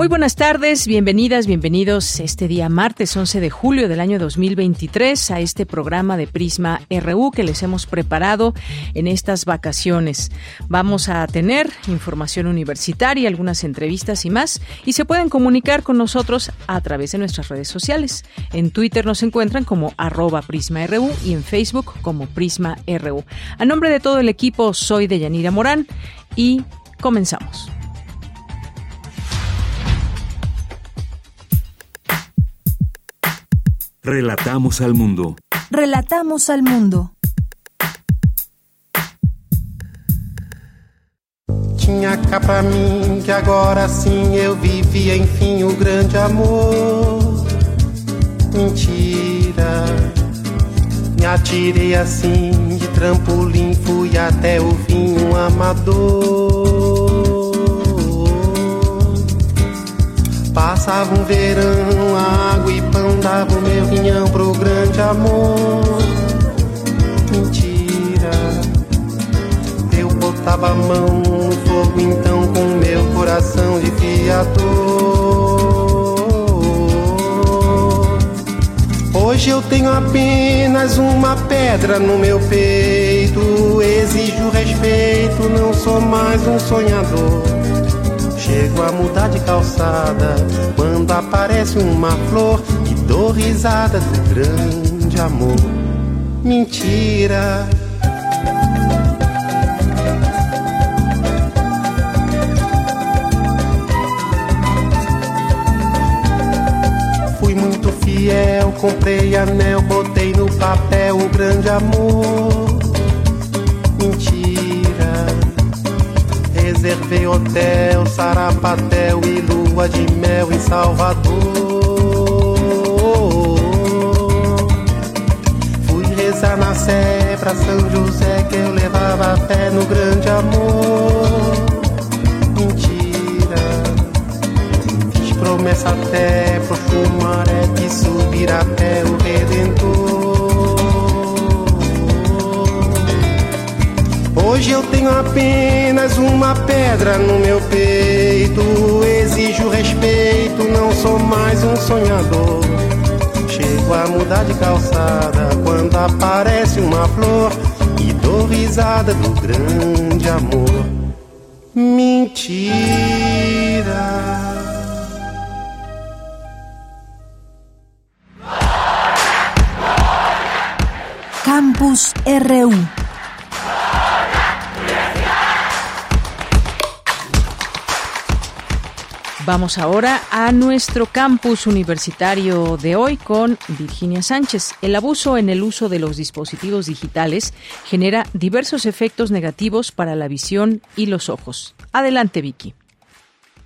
Muy buenas tardes, bienvenidas, bienvenidos este día martes 11 de julio del año 2023 a este programa de Prisma RU que les hemos preparado en estas vacaciones. Vamos a tener información universitaria, algunas entrevistas y más y se pueden comunicar con nosotros a través de nuestras redes sociales. En Twitter nos encuentran como arroba Prisma RU y en Facebook como Prisma RU. A nombre de todo el equipo soy de Yanira Morán y comenzamos. Relatamos al mundo. Relatamos al mundo. Tinha cá pra mim que agora sim eu vivia enfim o grande amor. Mentira. Me atirei assim de trampolim, fui até o fim um amador. Passava um verão, água e pão, dava o meu rinhão pro grande amor. Mentira, eu botava a mão no fogo então com meu coração de fiador. Hoje eu tenho apenas uma pedra no meu peito, exijo respeito, não sou mais um sonhador. Chego a mudar de calçada quando aparece uma flor e dou risada do grande amor. Mentira. Fui muito fiel, comprei anel, botei no papel o grande amor. Reservei hotel, sarapatel e lua de mel em Salvador. Fui rezar na Sé pra São José que eu levava fé no grande amor. Mentira, fiz promessa até pro chumaré que subir até o Redentor. Hoje eu tenho apenas uma pedra no meu peito. Exijo respeito, não sou mais um sonhador. Chego a mudar de calçada quando aparece uma flor e dou risada do grande amor. Mentira. Campus RU Vamos ahora a nuestro campus universitario de hoy con Virginia Sánchez. El abuso en el uso de los dispositivos digitales genera diversos efectos negativos para la visión y los ojos. Adelante, Vicky.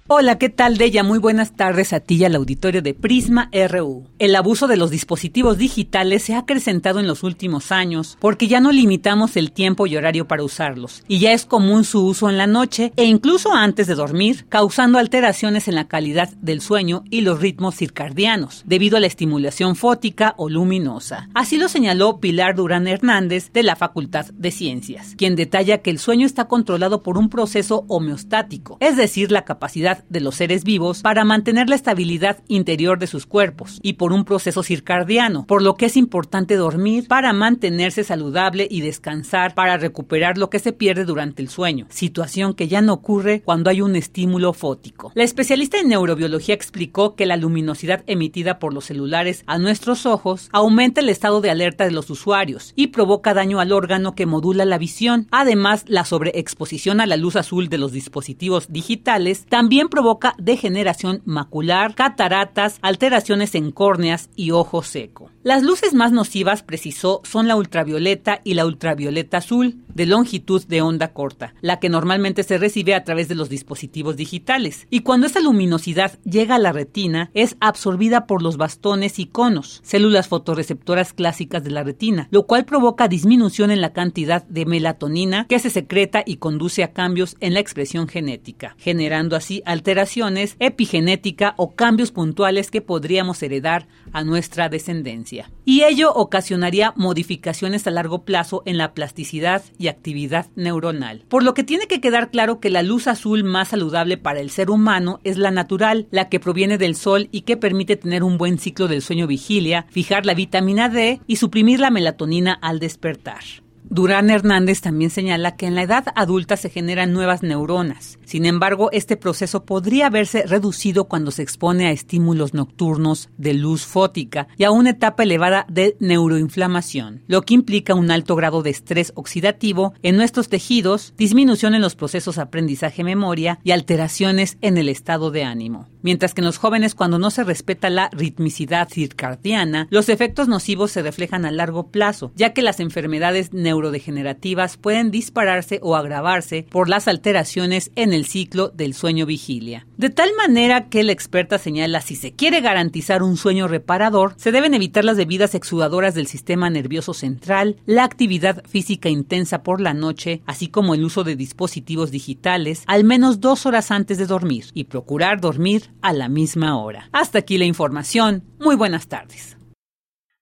Hola, ¿qué tal, Deya? Muy buenas tardes a ti y al auditorio de Prisma RU. El abuso de los dispositivos digitales se ha acrecentado en los últimos años porque ya no limitamos el tiempo y horario para usarlos, y ya es común su uso en la noche e incluso antes de dormir, causando alteraciones en la calidad del sueño y los ritmos circadianos, debido a la estimulación fótica o luminosa. Así lo señaló Pilar Durán Hernández de la Facultad de Ciencias, quien detalla que el sueño está controlado por un proceso homeostático, es decir, la capacidad de los seres vivos para mantener la estabilidad interior de sus cuerpos y por un proceso circadiano, por lo que es importante dormir para mantenerse saludable y descansar para recuperar lo que se pierde durante el sueño, situación que ya no ocurre cuando hay un estímulo fótico. La especialista en neurobiología explicó que la luminosidad emitida por los celulares a nuestros ojos aumenta el estado de alerta de los usuarios y provoca daño al órgano que modula la visión. Además, la sobreexposición a la luz azul de los dispositivos digitales también provoca degeneración macular, cataratas, alteraciones en córneas y ojo seco. Las luces más nocivas, precisó, son la ultravioleta y la ultravioleta azul, de longitud de onda corta, la que normalmente se recibe a través de los dispositivos digitales. Y cuando esa luminosidad llega a la retina, es absorbida por los bastones y conos, células fotorreceptoras clásicas de la retina, lo cual provoca disminución en la cantidad de melatonina que se secreta y conduce a cambios en la expresión genética, generando así alteraciones epigenética o cambios puntuales que podríamos heredar a nuestra descendencia. Y ello ocasionaría modificaciones a largo plazo en la plasticidad y actividad neuronal. Por lo que tiene que quedar claro que la luz azul más saludable para el ser humano es la natural, la que proviene del sol y que permite tener un buen ciclo del sueño vigilia, fijar la vitamina D y suprimir la melatonina al despertar. Durán Hernández también señala que en la edad adulta se generan nuevas neuronas. Sin embargo, este proceso podría verse reducido cuando se expone a estímulos nocturnos de luz fótica y a una etapa elevada de neuroinflamación, lo que implica un alto grado de estrés oxidativo en nuestros tejidos, disminución en los procesos aprendizaje-memoria y alteraciones en el estado de ánimo. Mientras que en los jóvenes, cuando no se respeta la ritmicidad circadiana, los efectos nocivos se reflejan a largo plazo, ya que las enfermedades neurodegenerativas pueden dispararse o agravarse por las alteraciones en el ciclo del sueño vigilia. De tal manera que la experta señala si se quiere garantizar un sueño reparador, se deben evitar las bebidas exudadoras del sistema nervioso central, la actividad física intensa por la noche, así como el uso de dispositivos digitales al menos dos horas antes de dormir y procurar dormir a la misma hora. Hasta aquí la información. Muy buenas tardes.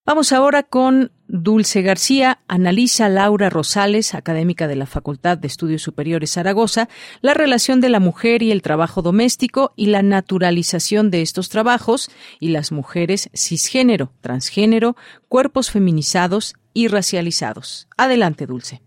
Vamos ahora con Dulce García. Analiza Laura Rosales, académica de la Facultad de Estudios Superiores Zaragoza, la relación de la mujer y el trabajo doméstico y la naturalización de estos trabajos y las mujeres cisgénero, transgénero, cuerpos feminizados y racializados. Adelante, Dulce.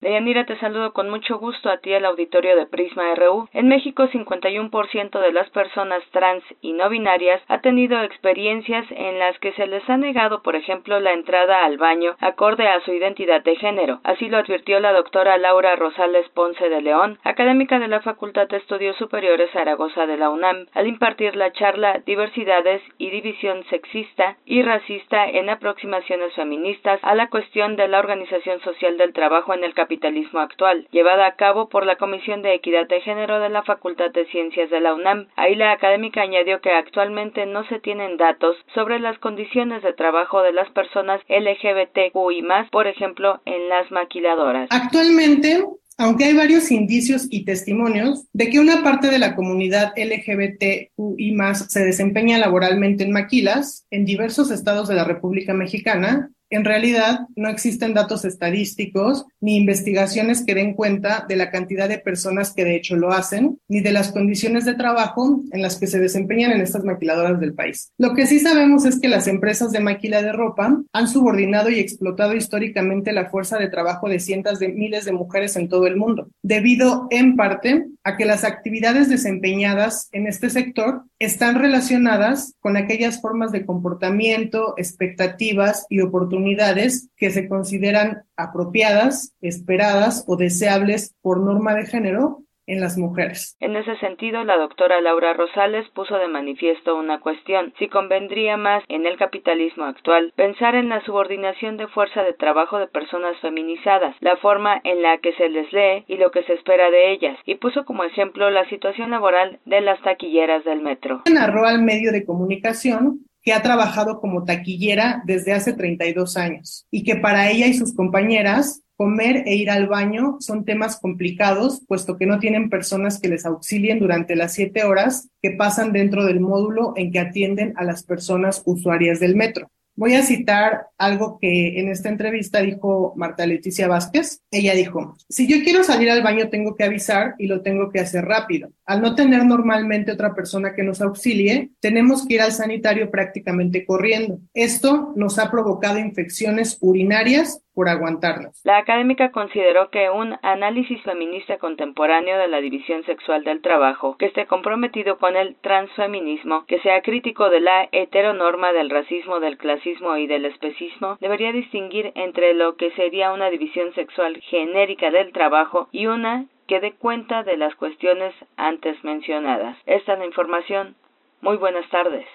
Deyanira, te saludo con mucho gusto a ti el auditorio de Prisma RU. En México, 51% de las personas trans y no binarias ha tenido experiencias en las que se les ha negado, por ejemplo, la entrada al baño acorde a su identidad de género. Así lo advirtió la doctora Laura Rosales Ponce de León, académica de la Facultad de Estudios Superiores Zaragoza de la UNAM, al impartir la charla Diversidades y división sexista y racista en aproximaciones feministas a la cuestión de la organización social del trabajo en el capitalismo actual, llevada a cabo por la Comisión de Equidad de Género de la Facultad de Ciencias de la UNAM. Ahí la académica añadió que actualmente no se tienen datos sobre las condiciones de trabajo de las personas LGBTQI+, por ejemplo, en las maquiladoras. Actualmente aunque hay varios indicios y testimonios de que una parte de la comunidad LGBTQI se desempeña laboralmente en maquilas en diversos estados de la República Mexicana, en realidad no existen datos estadísticos ni investigaciones que den cuenta de la cantidad de personas que de hecho lo hacen, ni de las condiciones de trabajo en las que se desempeñan en estas maquiladoras del país. Lo que sí sabemos es que las empresas de maquila de ropa han subordinado y explotado históricamente la fuerza de trabajo de cientos de miles de mujeres en todo el mundo, debido en parte a que las actividades desempeñadas en este sector están relacionadas con aquellas formas de comportamiento, expectativas y oportunidades que se consideran apropiadas, esperadas o deseables por norma de género en las mujeres. En ese sentido, la doctora Laura Rosales puso de manifiesto una cuestión, si convendría más en el capitalismo actual pensar en la subordinación de fuerza de trabajo de personas feminizadas, la forma en la que se les lee y lo que se espera de ellas, y puso como ejemplo la situación laboral de las taquilleras del metro. Narró al medio de comunicación que ha trabajado como taquillera desde hace 32 años y que para ella y sus compañeras comer e ir al baño son temas complicados, puesto que no tienen personas que les auxilien durante las siete horas que pasan dentro del módulo en que atienden a las personas usuarias del metro. Voy a citar algo que en esta entrevista dijo Marta Leticia Vázquez. Ella dijo, si yo quiero salir al baño tengo que avisar y lo tengo que hacer rápido. Al no tener normalmente otra persona que nos auxilie, tenemos que ir al sanitario prácticamente corriendo. Esto nos ha provocado infecciones urinarias por aguantarnos. La académica consideró que un análisis feminista contemporáneo de la división sexual del trabajo, que esté comprometido con el transfeminismo, que sea crítico de la heteronorma del racismo, del clasismo y del especismo, debería distinguir entre lo que sería una división sexual genérica del trabajo y una que dé cuenta de las cuestiones antes mencionadas. Esta es la información. Muy buenas tardes.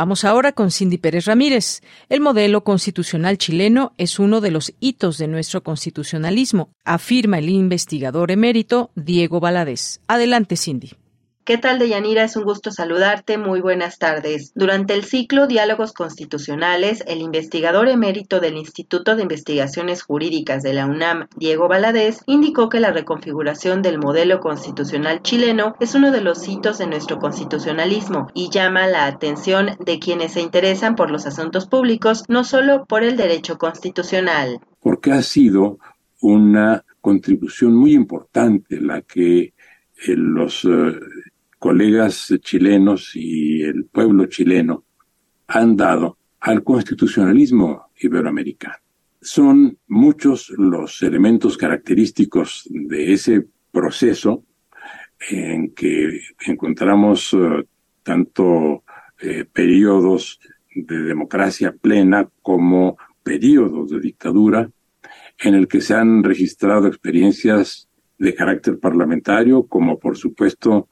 Vamos ahora con Cindy Pérez Ramírez. El modelo constitucional chileno es uno de los hitos de nuestro constitucionalismo, afirma el investigador emérito Diego Valadez. Adelante, Cindy. ¿Qué tal, Deyanira? Es un gusto saludarte. Muy buenas tardes. Durante el ciclo Diálogos Constitucionales, el investigador emérito del Instituto de Investigaciones Jurídicas de la UNAM, Diego Valadez, indicó que la reconfiguración del modelo constitucional chileno es uno de los hitos de nuestro constitucionalismo y llama la atención de quienes se interesan por los asuntos públicos, no solo por el derecho constitucional. Porque ha sido una contribución muy importante la que eh, los eh, colegas chilenos y el pueblo chileno han dado al constitucionalismo iberoamericano. Son muchos los elementos característicos de ese proceso en que encontramos eh, tanto eh, periodos de democracia plena como periodos de dictadura, en el que se han registrado experiencias de carácter parlamentario, como por supuesto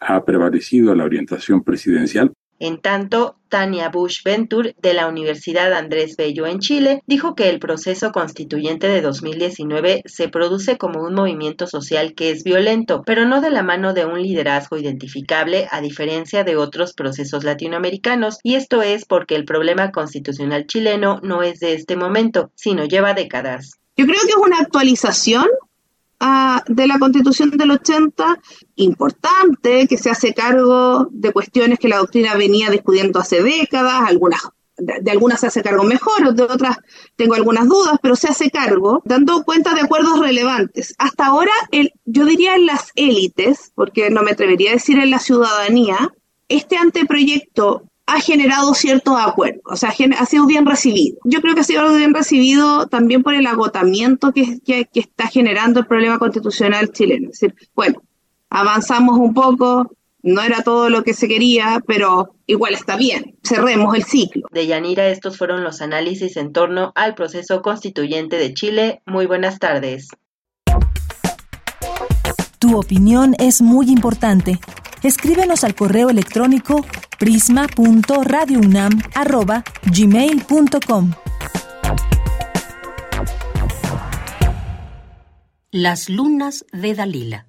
ha prevalecido la orientación presidencial. En tanto, Tania Bush Venture, de la Universidad Andrés Bello en Chile, dijo que el proceso constituyente de 2019 se produce como un movimiento social que es violento, pero no de la mano de un liderazgo identificable, a diferencia de otros procesos latinoamericanos, y esto es porque el problema constitucional chileno no es de este momento, sino lleva décadas. Yo creo que es una actualización de la constitución del 80 importante, que se hace cargo de cuestiones que la doctrina venía discutiendo hace décadas, algunas de, algunas se hace cargo mejor, de otras tengo algunas dudas, pero se hace cargo dando cuenta de acuerdos relevantes. Hasta ahora, el, yo diría en las élites, porque no me atrevería a decir en la ciudadanía, este anteproyecto ha generado ciertos acuerdos, o sea, ha sido bien recibido. Yo creo que ha sido bien recibido también por el agotamiento que, que, está generando el problema constitucional chileno. Es decir, bueno, avanzamos un poco, no era todo lo que se quería, pero igual está bien. Cerremos el ciclo. De Yanira, estos fueron los análisis en torno al proceso constituyente de Chile. Muy buenas tardes. Tu opinión es muy importante. Escríbenos al correo electrónico prisma.radiounam@gmail.com. Las lunas de Dalila.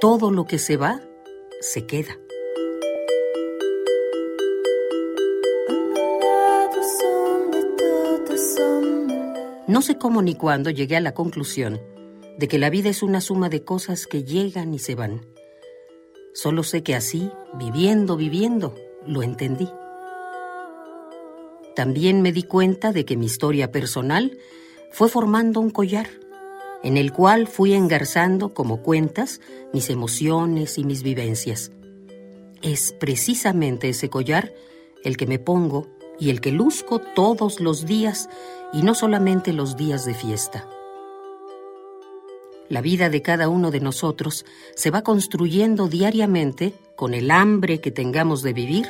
Todo lo que se va, se queda. No sé cómo ni cuándo llegué a la conclusión de que la vida es una suma de cosas que llegan y se van. Solo sé que así, viviendo, viviendo, lo entendí. También me di cuenta de que mi historia personal fue formando un collar, en el cual fui engarzando como cuentas mis emociones y mis vivencias. Es precisamente ese collar el que me pongo y el que luzco todos los días y no solamente los días de fiesta. La vida de cada uno de nosotros se va construyendo diariamente con el hambre que tengamos de vivir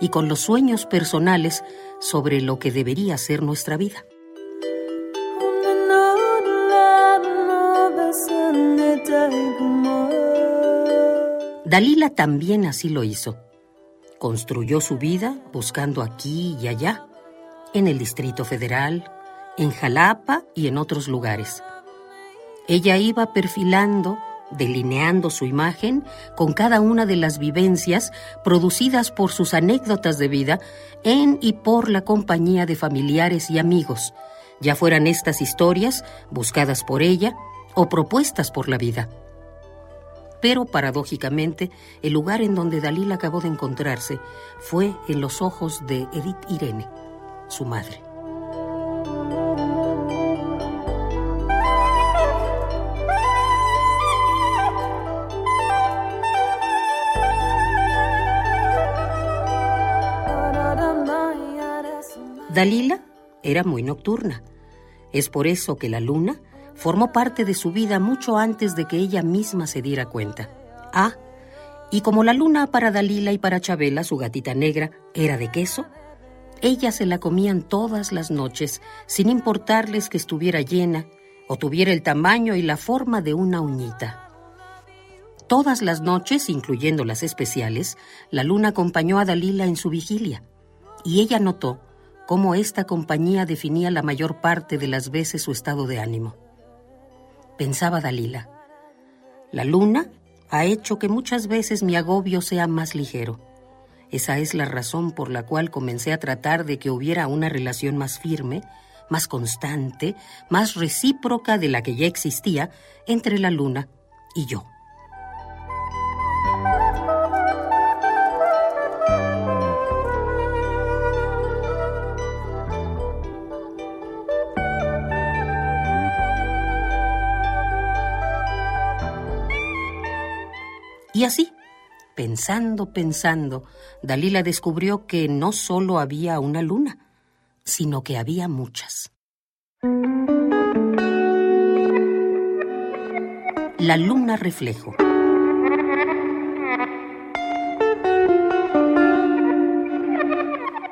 y con los sueños personales sobre lo que debería ser nuestra vida. Dalila también así lo hizo. Construyó su vida buscando aquí y allá, en el Distrito Federal, en Jalapa y en otros lugares. Ella iba perfilando, delineando su imagen con cada una de las vivencias producidas por sus anécdotas de vida en y por la compañía de familiares y amigos, ya fueran estas historias buscadas por ella o propuestas por la vida. Pero paradójicamente, el lugar en donde Dalila acabó de encontrarse fue en los ojos de Edith Irene, su madre. Dalila era muy nocturna. Es por eso que la luna formó parte de su vida mucho antes de que ella misma se diera cuenta. Ah, y como la luna para Dalila y para Chabela, su gatita negra, era de queso, ellas se la comían todas las noches, sin importarles que estuviera llena o tuviera el tamaño y la forma de una uñita. Todas las noches, incluyendo las especiales, la luna acompañó a Dalila en su vigilia, y ella notó cómo esta compañía definía la mayor parte de las veces su estado de ánimo. Pensaba Dalila, la luna ha hecho que muchas veces mi agobio sea más ligero. Esa es la razón por la cual comencé a tratar de que hubiera una relación más firme, más constante, más recíproca de la que ya existía entre la luna y yo. Y así, pensando, pensando, Dalila descubrió que no solo había una luna, sino que había muchas. La luna reflejo.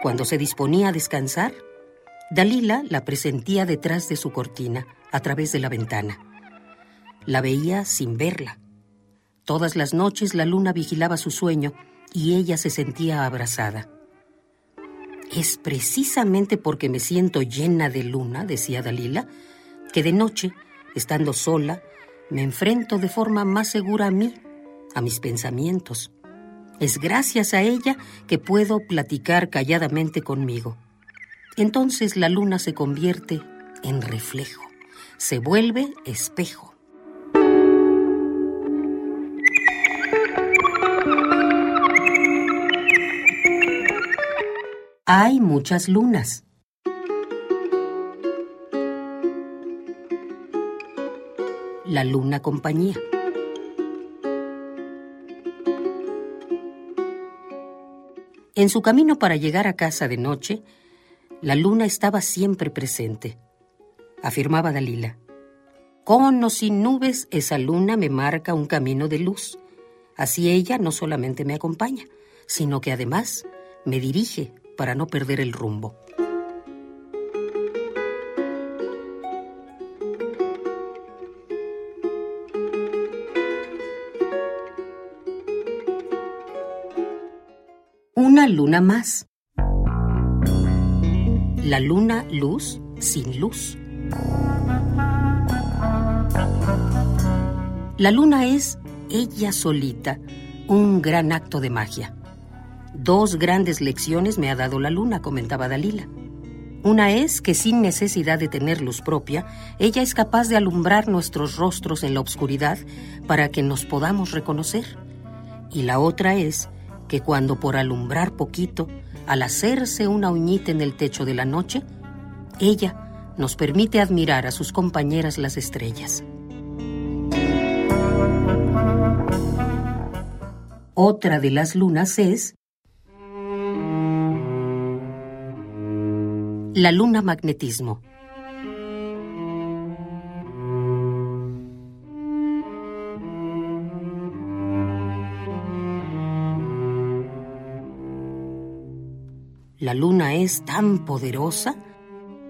Cuando se disponía a descansar, Dalila la presentía detrás de su cortina, a través de la ventana. La veía sin verla Todas las noches la luna vigilaba su sueño y ella se sentía abrazada. Es precisamente porque me siento llena de luna, decía Dalila, que de noche, estando sola, me enfrento de forma más segura a mí, a mis pensamientos. Es gracias a ella que puedo platicar calladamente conmigo. Entonces la luna se convierte en reflejo, se vuelve espejo. Hay muchas lunas. La luna compañía. En su camino para llegar a casa de noche, la luna estaba siempre presente, afirmaba Dalila. Con o sin nubes, esa luna me marca un camino de luz. Así ella no solamente me acompaña, sino que además me dirige para no perder el rumbo. Una luna más. La luna luz sin luz. La luna es ella solita, un gran acto de magia. Dos grandes lecciones me ha dado la luna, comentaba Dalila. Una es que sin necesidad de tener luz propia, ella es capaz de alumbrar nuestros rostros en la oscuridad para que nos podamos reconocer. Y la otra es que cuando por alumbrar poquito, al hacerse una uñita en el techo de la noche, ella nos permite admirar a sus compañeras las estrellas. Otra de las lunas es La luna magnetismo. La luna es tan poderosa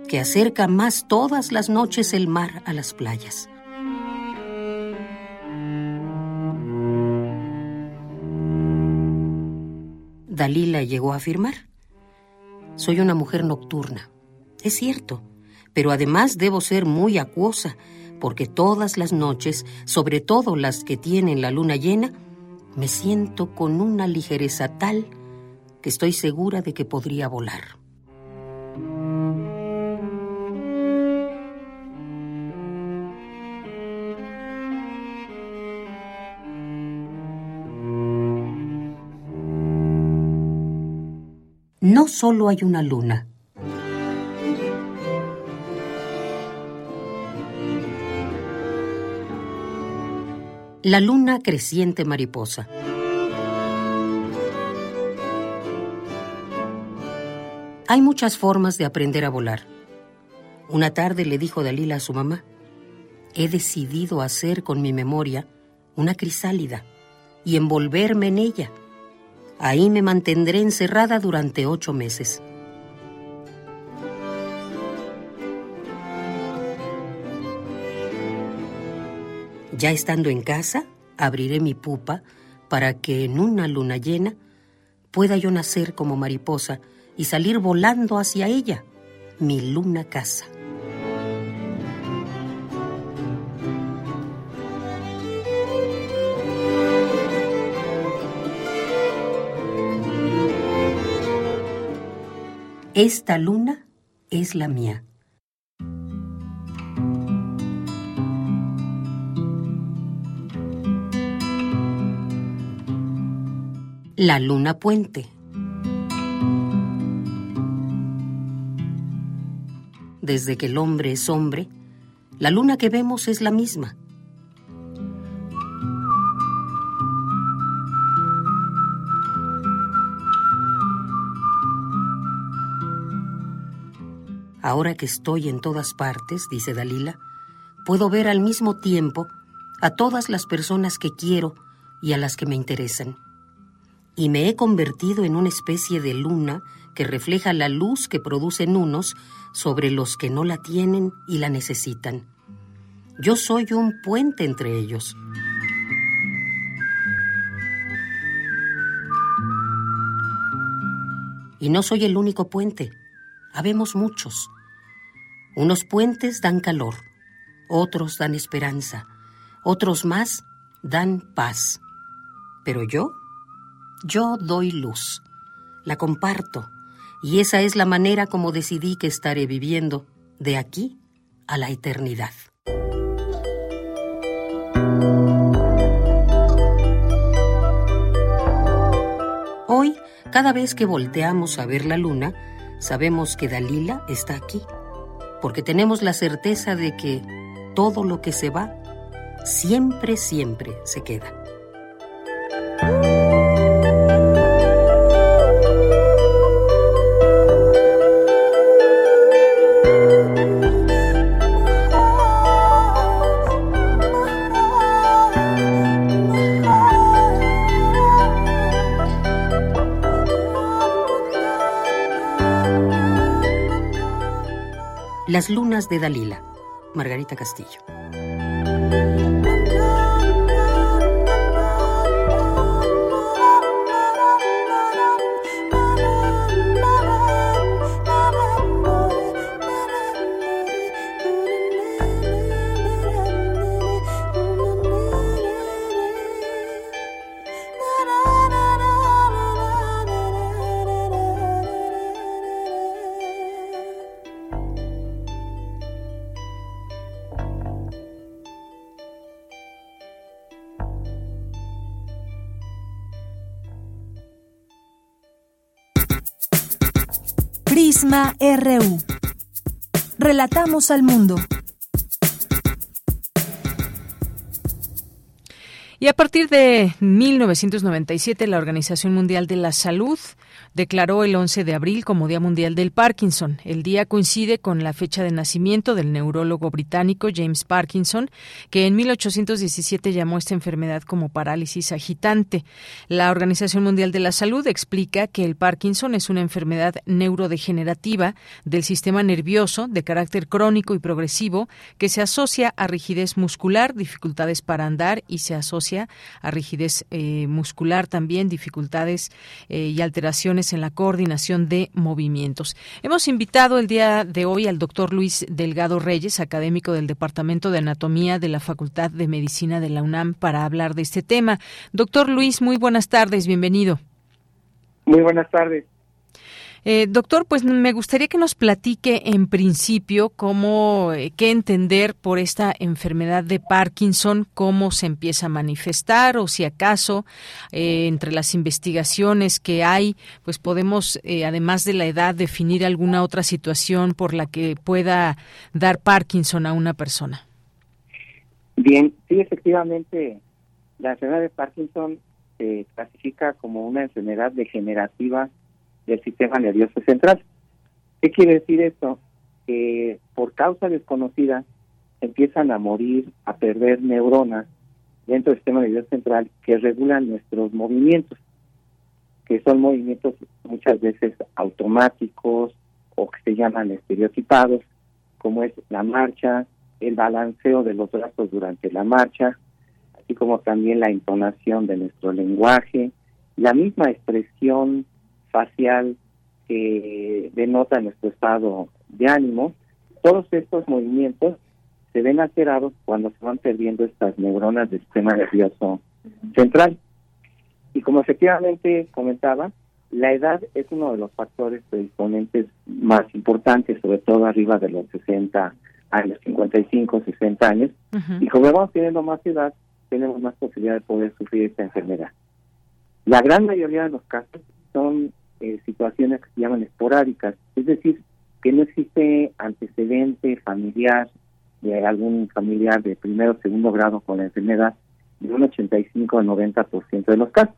que acerca más todas las noches el mar a las playas. Dalila llegó a afirmar. Soy una mujer nocturna. Es cierto, pero además debo ser muy acuosa, porque todas las noches, sobre todo las que tienen la luna llena, me siento con una ligereza tal que estoy segura de que podría volar. No solo hay una luna. La luna creciente mariposa. Hay muchas formas de aprender a volar. Una tarde le dijo Dalila a su mamá, he decidido hacer con mi memoria una crisálida y envolverme en ella. Ahí me mantendré encerrada durante ocho meses. Ya estando en casa, abriré mi pupa para que en una luna llena pueda yo nacer como mariposa y salir volando hacia ella, mi luna casa. Esta luna es la mía. La luna puente. desde que el hombre es hombre, la luna que vemos es la misma. Ahora que estoy en todas partes, dice Dalila, puedo ver al mismo tiempo a todas las personas que quiero y a las que me interesan. Y me he convertido en una especie de luna que refleja la luz que producen unos sobre los que no la tienen y la necesitan. Yo soy un puente entre ellos. Y no soy el único puente. Habemos muchos. Unos puentes dan calor, otros dan esperanza, otros más dan paz. Pero yo, yo doy luz. La comparto y esa es la manera como decidí que estaré viviendo de aquí a la eternidad. Hoy, cada vez que volteamos a ver la luna, sabemos que Dalila está aquí, porque tenemos la certeza de que todo lo que se va, siempre, siempre se queda. Las lunas de Dalila, Margarita Castillo. Relatamos al mundo. Y a partir de 1997, la Organización Mundial de la Salud declaró el 11 de abril como Día Mundial del Parkinson. El día coincide con la fecha de nacimiento del neurólogo británico James Parkinson, que en 1817 llamó esta enfermedad como parálisis agitante. La Organización Mundial de la Salud explica que el Parkinson es una enfermedad neurodegenerativa del sistema nervioso de carácter crónico y progresivo que se asocia a rigidez muscular, dificultades para andar y se asocia a rigidez eh, muscular también, dificultades eh, y alteraciones en la coordinación de movimientos. Hemos invitado el día de hoy al doctor Luis Delgado Reyes, académico del Departamento de Anatomía de la Facultad de Medicina de la UNAM, para hablar de este tema. Doctor Luis, muy buenas tardes, bienvenido. Muy buenas tardes. Eh, doctor, pues me gustaría que nos platique en principio cómo, eh, qué entender por esta enfermedad de Parkinson, cómo se empieza a manifestar o si acaso eh, entre las investigaciones que hay, pues podemos, además de la edad, definir alguna otra situación por la que pueda dar Parkinson a una persona. Bien, sí, efectivamente, la enfermedad de Parkinson se clasifica como una enfermedad degenerativa del sistema nervioso central. ¿Qué quiere decir esto? Que por causa desconocida empiezan a morir, a perder neuronas dentro del sistema nervioso central que regulan nuestros movimientos, que son movimientos muchas veces automáticos o que se llaman estereotipados, como es la marcha, el balanceo de los brazos durante la marcha, así como también la entonación de nuestro lenguaje, la misma expresión facial que denota nuestro estado de ánimo, todos estos movimientos se ven alterados cuando se van perdiendo estas neuronas del sistema nervioso central. Y como efectivamente comentaba, la edad es uno de los factores predisponentes más importantes, sobre todo arriba de los 60 años, 55, 60 años. Y como vamos teniendo más edad, tenemos más posibilidad de poder sufrir esta enfermedad. La gran mayoría de los casos son eh, situaciones que se llaman esporádicas, es decir, que no existe antecedente familiar de algún familiar de primero o segundo grado con la enfermedad de un 85 al 90% de los casos.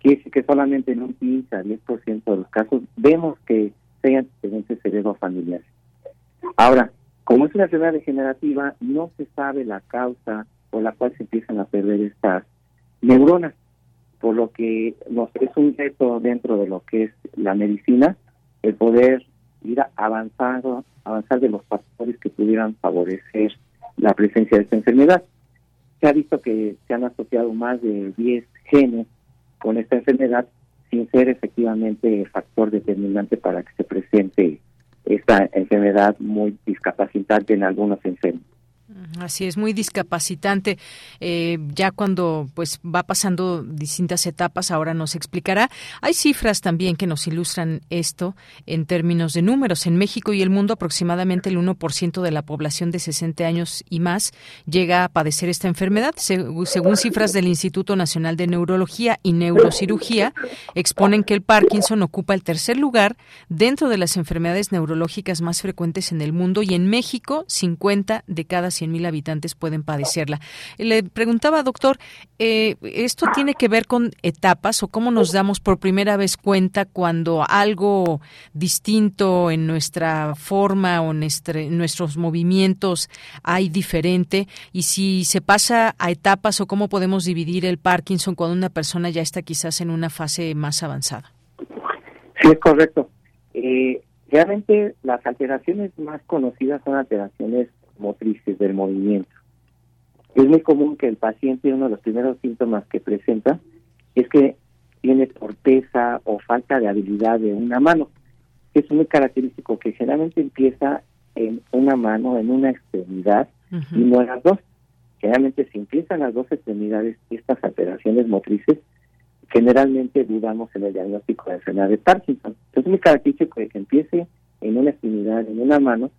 Quiere decir que solamente en un 15 a 10% de los casos vemos que hay antecedentes familiares. Ahora, como es una enfermedad degenerativa, no se sabe la causa por la cual se empiezan a perder estas neuronas por lo que nos es un reto dentro de lo que es la medicina el poder ir avanzando, avanzar de los factores que pudieran favorecer la presencia de esta enfermedad. Se ha visto que se han asociado más de 10 genes con esta enfermedad sin ser efectivamente factor determinante para que se presente esta enfermedad muy discapacitante en algunos enfermos. Así es, muy discapacitante. Eh, ya cuando pues va pasando distintas etapas, ahora nos explicará. Hay cifras también que nos ilustran esto en términos de números. En México y el mundo, aproximadamente el 1% de la población de 60 años y más llega a padecer esta enfermedad. según cifras del Instituto Nacional de Neurología y Neurocirugía, exponen que el Parkinson ocupa el tercer lugar dentro de las enfermedades neurológicas más frecuentes en el mundo y en México 50 de cada 100 mil habitantes pueden padecerla. Le preguntaba, doctor, eh, ¿esto tiene que ver con etapas o cómo nos damos por primera vez cuenta cuando algo distinto en nuestra forma o en nuestros movimientos hay diferente? Y si se pasa a etapas o cómo podemos dividir el Parkinson cuando una persona ya está quizás en una fase más avanzada. Sí, es correcto. Eh, realmente las alteraciones más conocidas son alteraciones motrices del movimiento. Es muy común que el paciente, uno de los primeros síntomas que presenta es que tiene torpeza o falta de habilidad de una mano. Es muy característico que generalmente empieza en una mano, en una extremidad y no en las dos. Generalmente si empiezan las dos extremidades estas alteraciones motrices, generalmente dudamos en el diagnóstico de enfermedad de Parkinson. Entonces es muy característico que empiece en una extremidad, en una mano,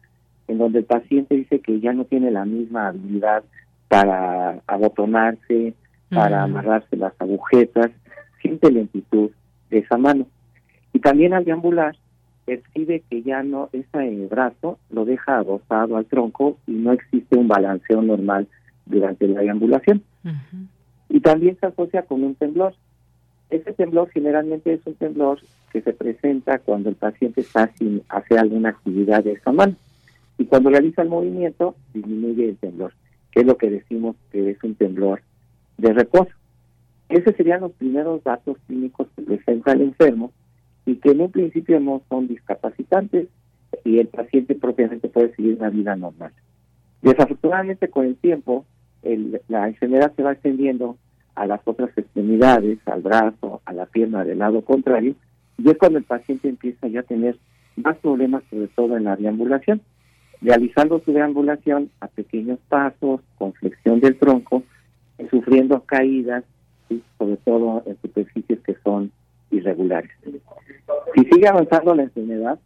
en donde el paciente dice que ya no tiene la misma habilidad para abotonarse, para amarrarse las agujetas, siente lentitud de esa mano. Y también al deambular, percibe que ya no, ese brazo lo deja adosado al tronco y no existe un balanceo normal durante la deambulación. Y también se asocia con un temblor. Ese temblor generalmente es un temblor que se presenta cuando el paciente está sin hacer alguna actividad de esa mano y cuando realiza el movimiento disminuye el temblor, que es lo que decimos que es un temblor de reposo. Esos serían los primeros datos clínicos que presenta el enfermo y que en un principio no son discapacitantes y el paciente propiamente puede seguir una vida normal. Desafortunadamente con el tiempo la enfermedad se va extendiendo a las otras extremidades, al brazo, a la pierna del lado contrario, y es cuando el paciente empieza ya a tener más problemas, sobre todo en la deambulación realizando su deambulación a pequeños pasos, con flexión del tronco, sufriendo caídas, y sobre todo en superficies que son irregulares. Si sigue avanzando la enfermedad,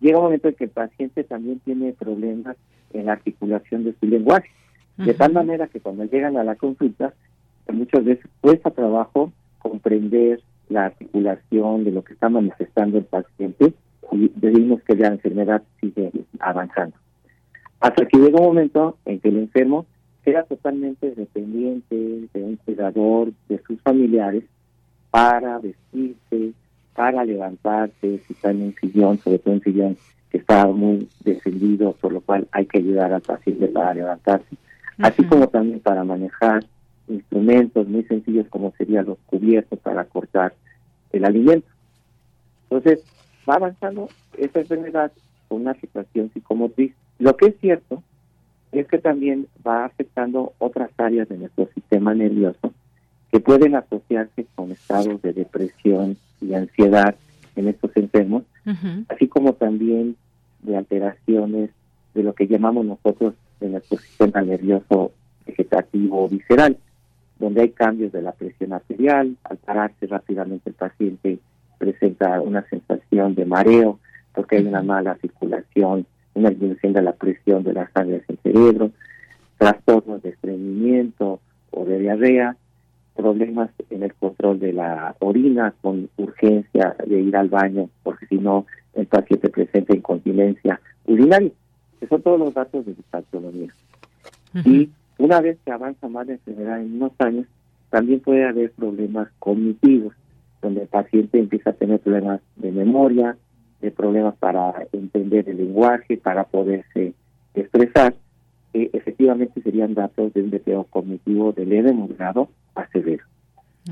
llega un momento en que el paciente también tiene problemas en la articulación de su lenguaje. De tal manera que cuando llegan a la consulta, muchas veces cuesta trabajo comprender la articulación de lo que está manifestando el paciente y decimos que la enfermedad sigue avanzando. Hasta que llega un momento en que el enfermo queda totalmente dependiente de un cuidador, de sus familiares, para vestirse, para levantarse, si está en un sillón, sobre todo un sillón que está muy descendido, por lo cual hay que ayudar al paciente para levantarse, así como también para manejar instrumentos muy sencillos como serían los cubiertos para cortar el alimento. Entonces, va avanzando esa enfermedad con una situación psicomotriz. Lo que es cierto es que también va afectando otras áreas de nuestro sistema nervioso que pueden asociarse con estados de depresión y ansiedad en estos enfermos, así como también de alteraciones de lo que llamamos nosotros en nuestro sistema nervioso vegetativo visceral, donde hay cambios de la presión arterial, al pararse rápidamente el paciente presenta una sensación de mareo porque hay una mala circulación, una disminución de la presión de las sangre en el cerebro, trastornos de estreñimiento o de diarrea, problemas en el control de la orina con urgencia de ir al baño porque si no el paciente presenta incontinencia urinaria. Esos son todos los datos de disautonomía. Y una vez que avanza más la enfermedad en unos años, también puede haber problemas cognitivos, donde el paciente empieza a tener problemas de memoria, de problemas para entender el lenguaje, para poderse expresar. Eh, efectivamente serían datos de un deterioro cognitivo de leve, moderado a severo.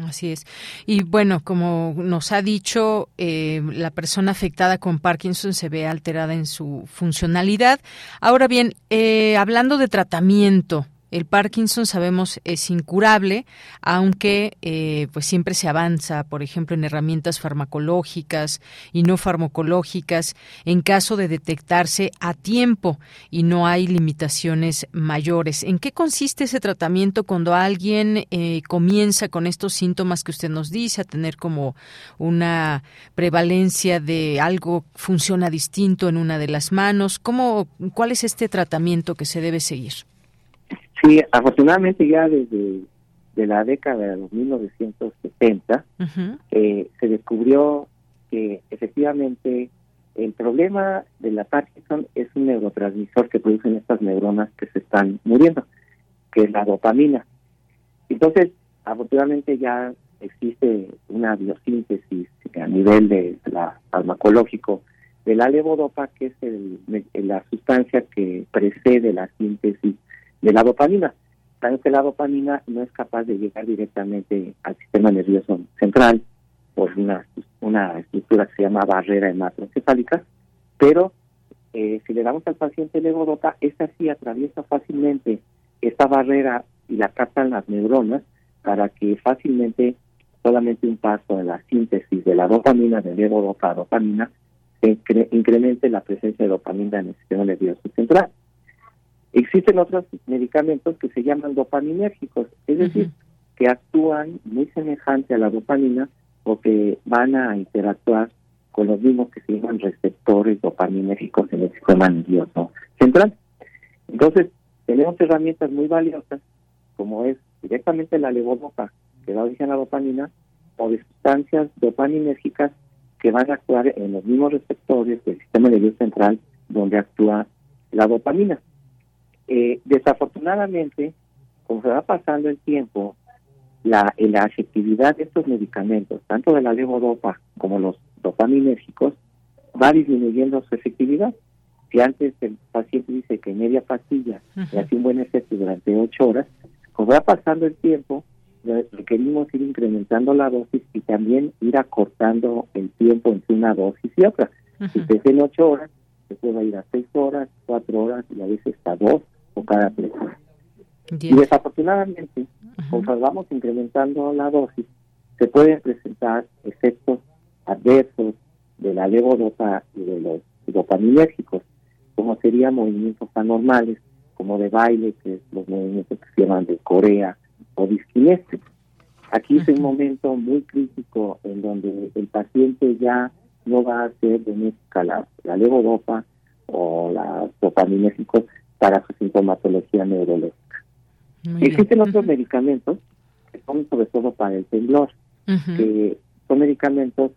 Así es. Y bueno, como nos ha dicho, eh, la persona afectada con Parkinson se ve alterada en su funcionalidad. Ahora bien, eh, hablando de tratamiento, el Parkinson sabemos es incurable, aunque eh, pues siempre se avanza, por ejemplo, en herramientas farmacológicas y no farmacológicas en caso de detectarse a tiempo y no hay limitaciones mayores. ¿En qué consiste ese tratamiento cuando alguien eh, comienza con estos síntomas que usted nos dice, a tener como una prevalencia de algo funciona distinto en una de las manos? ¿Cómo, ¿Cuál es este tratamiento que se debe seguir? Sí, afortunadamente ya desde de la década de los 1970 eh, se descubrió que efectivamente el problema de la Parkinson es un neurotransmisor que producen estas neuronas que se están muriendo, que es la dopamina. Entonces, afortunadamente ya existe una biosíntesis a nivel de la farmacológico de la levodopa, que es el, la sustancia que precede la síntesis de la dopamina. Sabemos que la dopamina no es capaz de llegar directamente al sistema nervioso central por una, una estructura que se llama barrera hematoencefálica, pero eh, si le damos al paciente levodopa, esta sí atraviesa fácilmente esta barrera y la captan las neuronas para que fácilmente solamente un paso en la síntesis de la dopamina, de levodopa a dopamina, incremente la presencia de dopamina en el sistema nervioso central. Existen otros medicamentos que se llaman dopaminérgicos, es decir, que actúan muy semejante a la dopamina o que van a interactuar con los mismos que se llaman receptores dopaminérgicos en el sistema nervioso central. Entonces, tenemos herramientas muy valiosas, como es directamente la levodopa, que da origen a la dopamina, o de sustancias dopaminérgicas que van a actuar en los mismos receptores del sistema nervioso central donde actúa la dopamina. Eh, desafortunadamente, como se va pasando el tiempo, la, la efectividad de estos medicamentos, tanto de la levodopa como los dopaminérgicos, va disminuyendo su efectividad. Si antes el paciente dice que media pastilla le hace un buen efecto durante ocho horas, como va pasando el tiempo, requerimos ir incrementando la dosis y también ir acortando el tiempo entre una dosis y otra. Si te en ocho horas, se puede ir a seis horas, cuatro horas y a veces hasta dos o cada tres Y desafortunadamente, cuando vamos incrementando la dosis, se pueden presentar efectos adversos de la levodopa y de los dopaminérgicos, como serían movimientos anormales, como de baile, que es los movimientos que se llaman de Corea o disquinesia. Aquí es un momento muy crítico en donde el paciente ya no va a ser benéfica la, la levodopa o la dopaminérgicos para su sintomatología neurológica. Existen otros medicamentos que son sobre todo para el temblor, que son medicamentos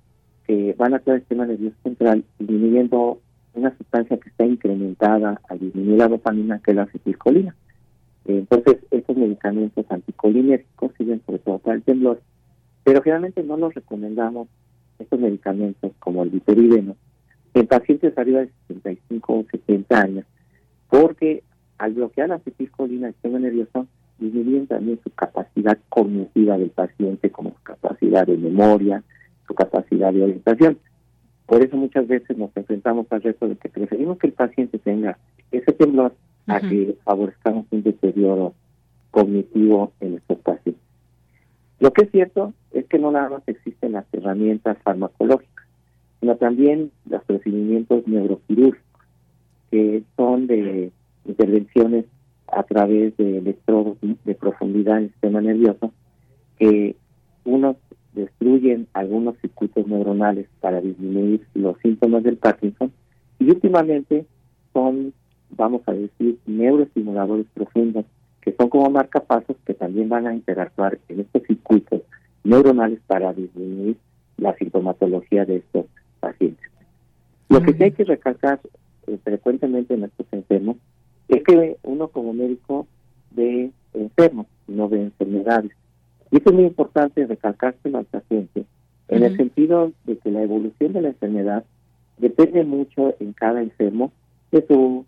que van a actuar el sistema nervioso central disminuyendo una sustancia que está incrementada al disminuir la dopamina, que es la acetilcolina. Entonces, estos medicamentos anticolinérgicos sirven sobre todo para el temblor, pero generalmente no los recomendamos, estos medicamentos como el viperideno, en pacientes arriba de 65 o 70 años, porque al bloquear la acetilcolina el sistema nervioso, disminuyen también su capacidad cognitiva del paciente, como su capacidad de memoria, su capacidad de orientación. Por eso muchas veces nos enfrentamos al reto de que preferimos que el paciente tenga ese temblor a que favorezcamos un deterioro cognitivo en estos pacientes. Lo que es cierto es que no nada más existen las herramientas farmacológicas, sino también los procedimientos neuroquirúrgicos, que son de intervenciones a través de electrodos de profundidad en el sistema nervioso, que unos destruyen algunos circuitos neuronales para disminuir los síntomas del Parkinson y últimamente son vamos a decir, neuroestimuladores profundos, que son como marcapasos que también van a interactuar en estos circuitos neuronales para disminuir la sintomatología de estos pacientes. Lo que sí hay que recalcar eh, frecuentemente en estos enfermos es que uno como médico ve enfermos, no ve enfermedades. Y eso es muy importante recalcárselo al paciente, en el sentido de que la evolución de la enfermedad depende mucho en cada enfermo de su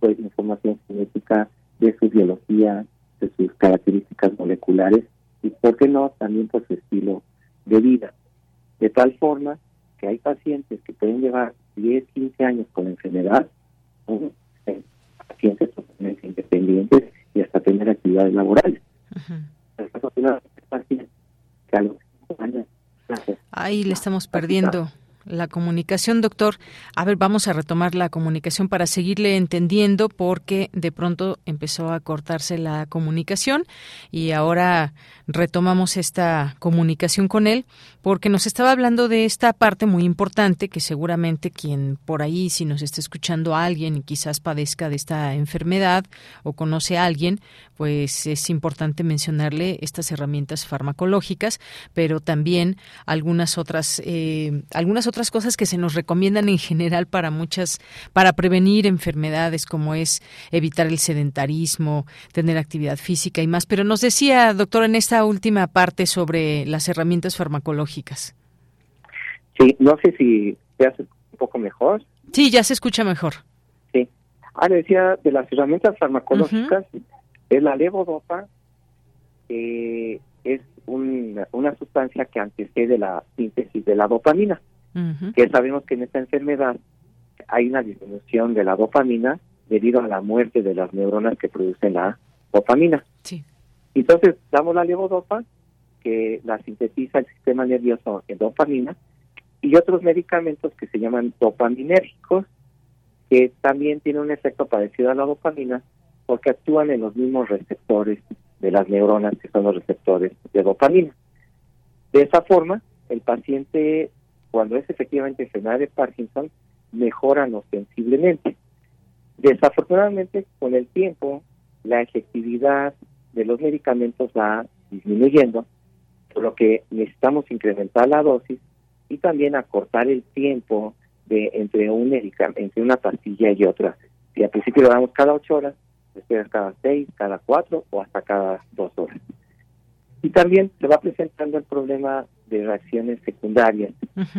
pues, información genética, de su biología, de sus características moleculares y, ¿por qué no?, también por su estilo de vida. De tal forma que hay pacientes que pueden llevar 10, 15 años con la enfermedad, pacientes totalmente independientes y hasta tener actividades laborales. Ahí le estamos perdiendo la comunicación, doctor. A ver, vamos a retomar la comunicación para seguirle entendiendo porque de pronto empezó a cortarse la comunicación y ahora retomamos esta comunicación con él porque nos estaba hablando de esta parte muy importante que seguramente quien por ahí, si nos está escuchando a alguien y quizás padezca de esta enfermedad o conoce a alguien, pues es importante mencionarle estas herramientas farmacológicas, pero también algunas otras, eh, algunas otras cosas que se nos recomiendan en general para muchas, para prevenir enfermedades como es evitar el sedentarismo, tener actividad física y más. Pero nos decía, doctor, en esta última parte sobre las herramientas farmacológicas. Sí, no sé si te hace un poco mejor. Sí, ya se escucha mejor. Sí. Ah, decía de las herramientas farmacológicas, es la levodopa, que es una sustancia que antecede la síntesis de la dopamina, que sabemos que en esta enfermedad hay una disminución de la dopamina debido a la muerte de las neuronas que producen la dopamina. Sí. Entonces, damos la levodopa, que la sintetiza el sistema nervioso en dopamina, y otros medicamentos que se llaman dopaminérgicos, que también tienen un efecto parecido a la dopamina, porque actúan en los mismos receptores de las neuronas, que son los receptores de dopamina. De esa forma, el paciente, cuando es efectivamente enfermedad de Parkinson, mejora sensiblemente. Desafortunadamente, con el tiempo, la efectividad de los medicamentos va disminuyendo, por lo que necesitamos incrementar la dosis y también acortar el tiempo de entre un entre una pastilla y otra. Si al principio lo damos cada ocho horas, después cada seis, cada cuatro o hasta cada dos horas. Y también se va presentando el problema de reacciones secundarias,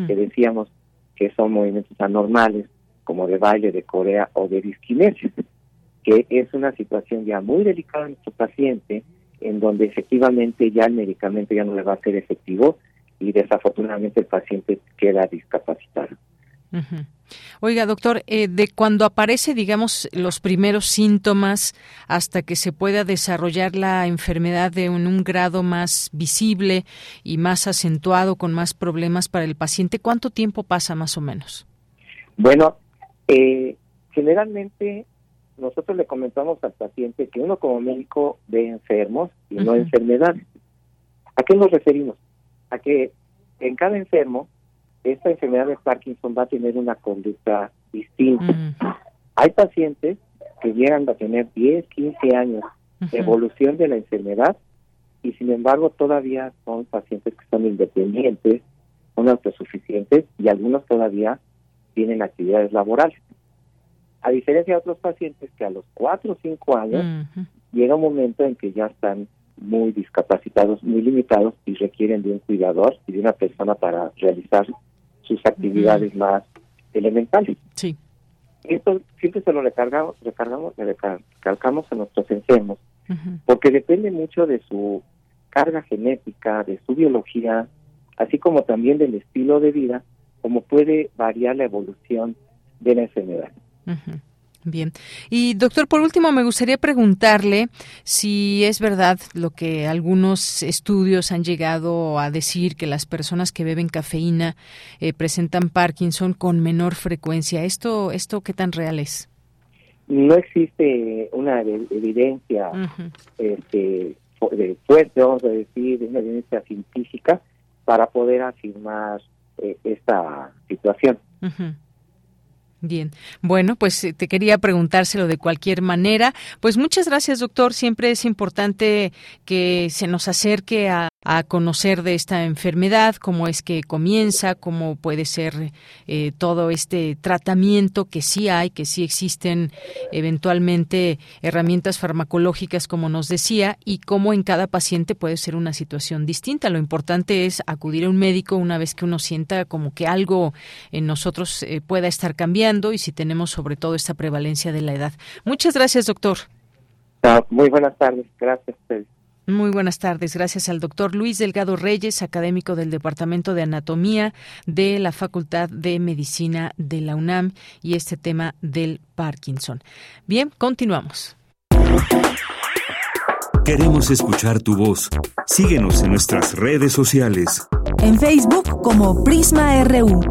que decíamos que son movimientos anormales, como de baile de Corea o de disquinesia que es una situación ya muy delicada en nuestro paciente, en donde efectivamente ya el medicamento ya no le va a ser efectivo y desafortunadamente el paciente queda discapacitado. Oiga, doctor, eh, de cuando aparece, digamos, los primeros síntomas hasta que se pueda desarrollar la enfermedad de un, un, grado más visible y más acentuado, con más problemas para el paciente, ¿cuánto tiempo pasa más o menos? Bueno, eh, generalmente nosotros le comentamos al paciente que uno como médico ve enfermos y no enfermedades. ¿A qué nos referimos? A que en cada enfermo esta enfermedad de Parkinson va a tener una conducta distinta. Hay pacientes que llegan a tener 10, 15 años de evolución de la enfermedad y sin embargo todavía son pacientes que son independientes, son autosuficientes y algunos todavía tienen actividades laborales. A diferencia de otros pacientes que a los 4 o 5 años llega un momento en que ya están muy discapacitados, muy limitados y requieren de un cuidador y de una persona para realizar sus actividades más elementales. Sí. Esto siempre se lo recargamos, recargamos, recalcamos a nuestros enfermos, porque depende mucho de su carga genética, de su biología, así como también del estilo de vida, como puede variar la evolución de la enfermedad. Bien. Y doctor, por último, me gustaría preguntarle si es verdad lo que algunos estudios han llegado a decir que las personas que beben cafeína eh, presentan Parkinson con menor frecuencia. ¿Esto, esto qué tan real es? No existe una evidencia este, fuerte, vamos a decir, una evidencia científica para poder afirmar eh, esta situación. Bien, bueno, pues eh, te quería preguntárselo de cualquier manera. Pues muchas gracias, doctor. Siempre es importante que se nos acerque a, conocer de esta enfermedad, cómo es que comienza, cómo puede ser eh, todo este tratamiento que sí hay, que sí existen eventualmente herramientas farmacológicas, como nos decía, y cómo en cada paciente puede ser una situación distinta. Lo importante es acudir a un médico una vez que uno sienta como que algo en nosotros eh, pueda estar cambiando y si tenemos sobre todo esta prevalencia de la edad. Muchas gracias, doctor. Ah, muy buenas tardes, gracias. Muy buenas tardes. Gracias al doctor Luis Delgado Reyes, académico del Departamento de Anatomía de la Facultad de Medicina de la UNAM y este tema del Parkinson. Bien, continuamos. Queremos escuchar tu voz. Síguenos en nuestras redes sociales. En Facebook como Prisma RU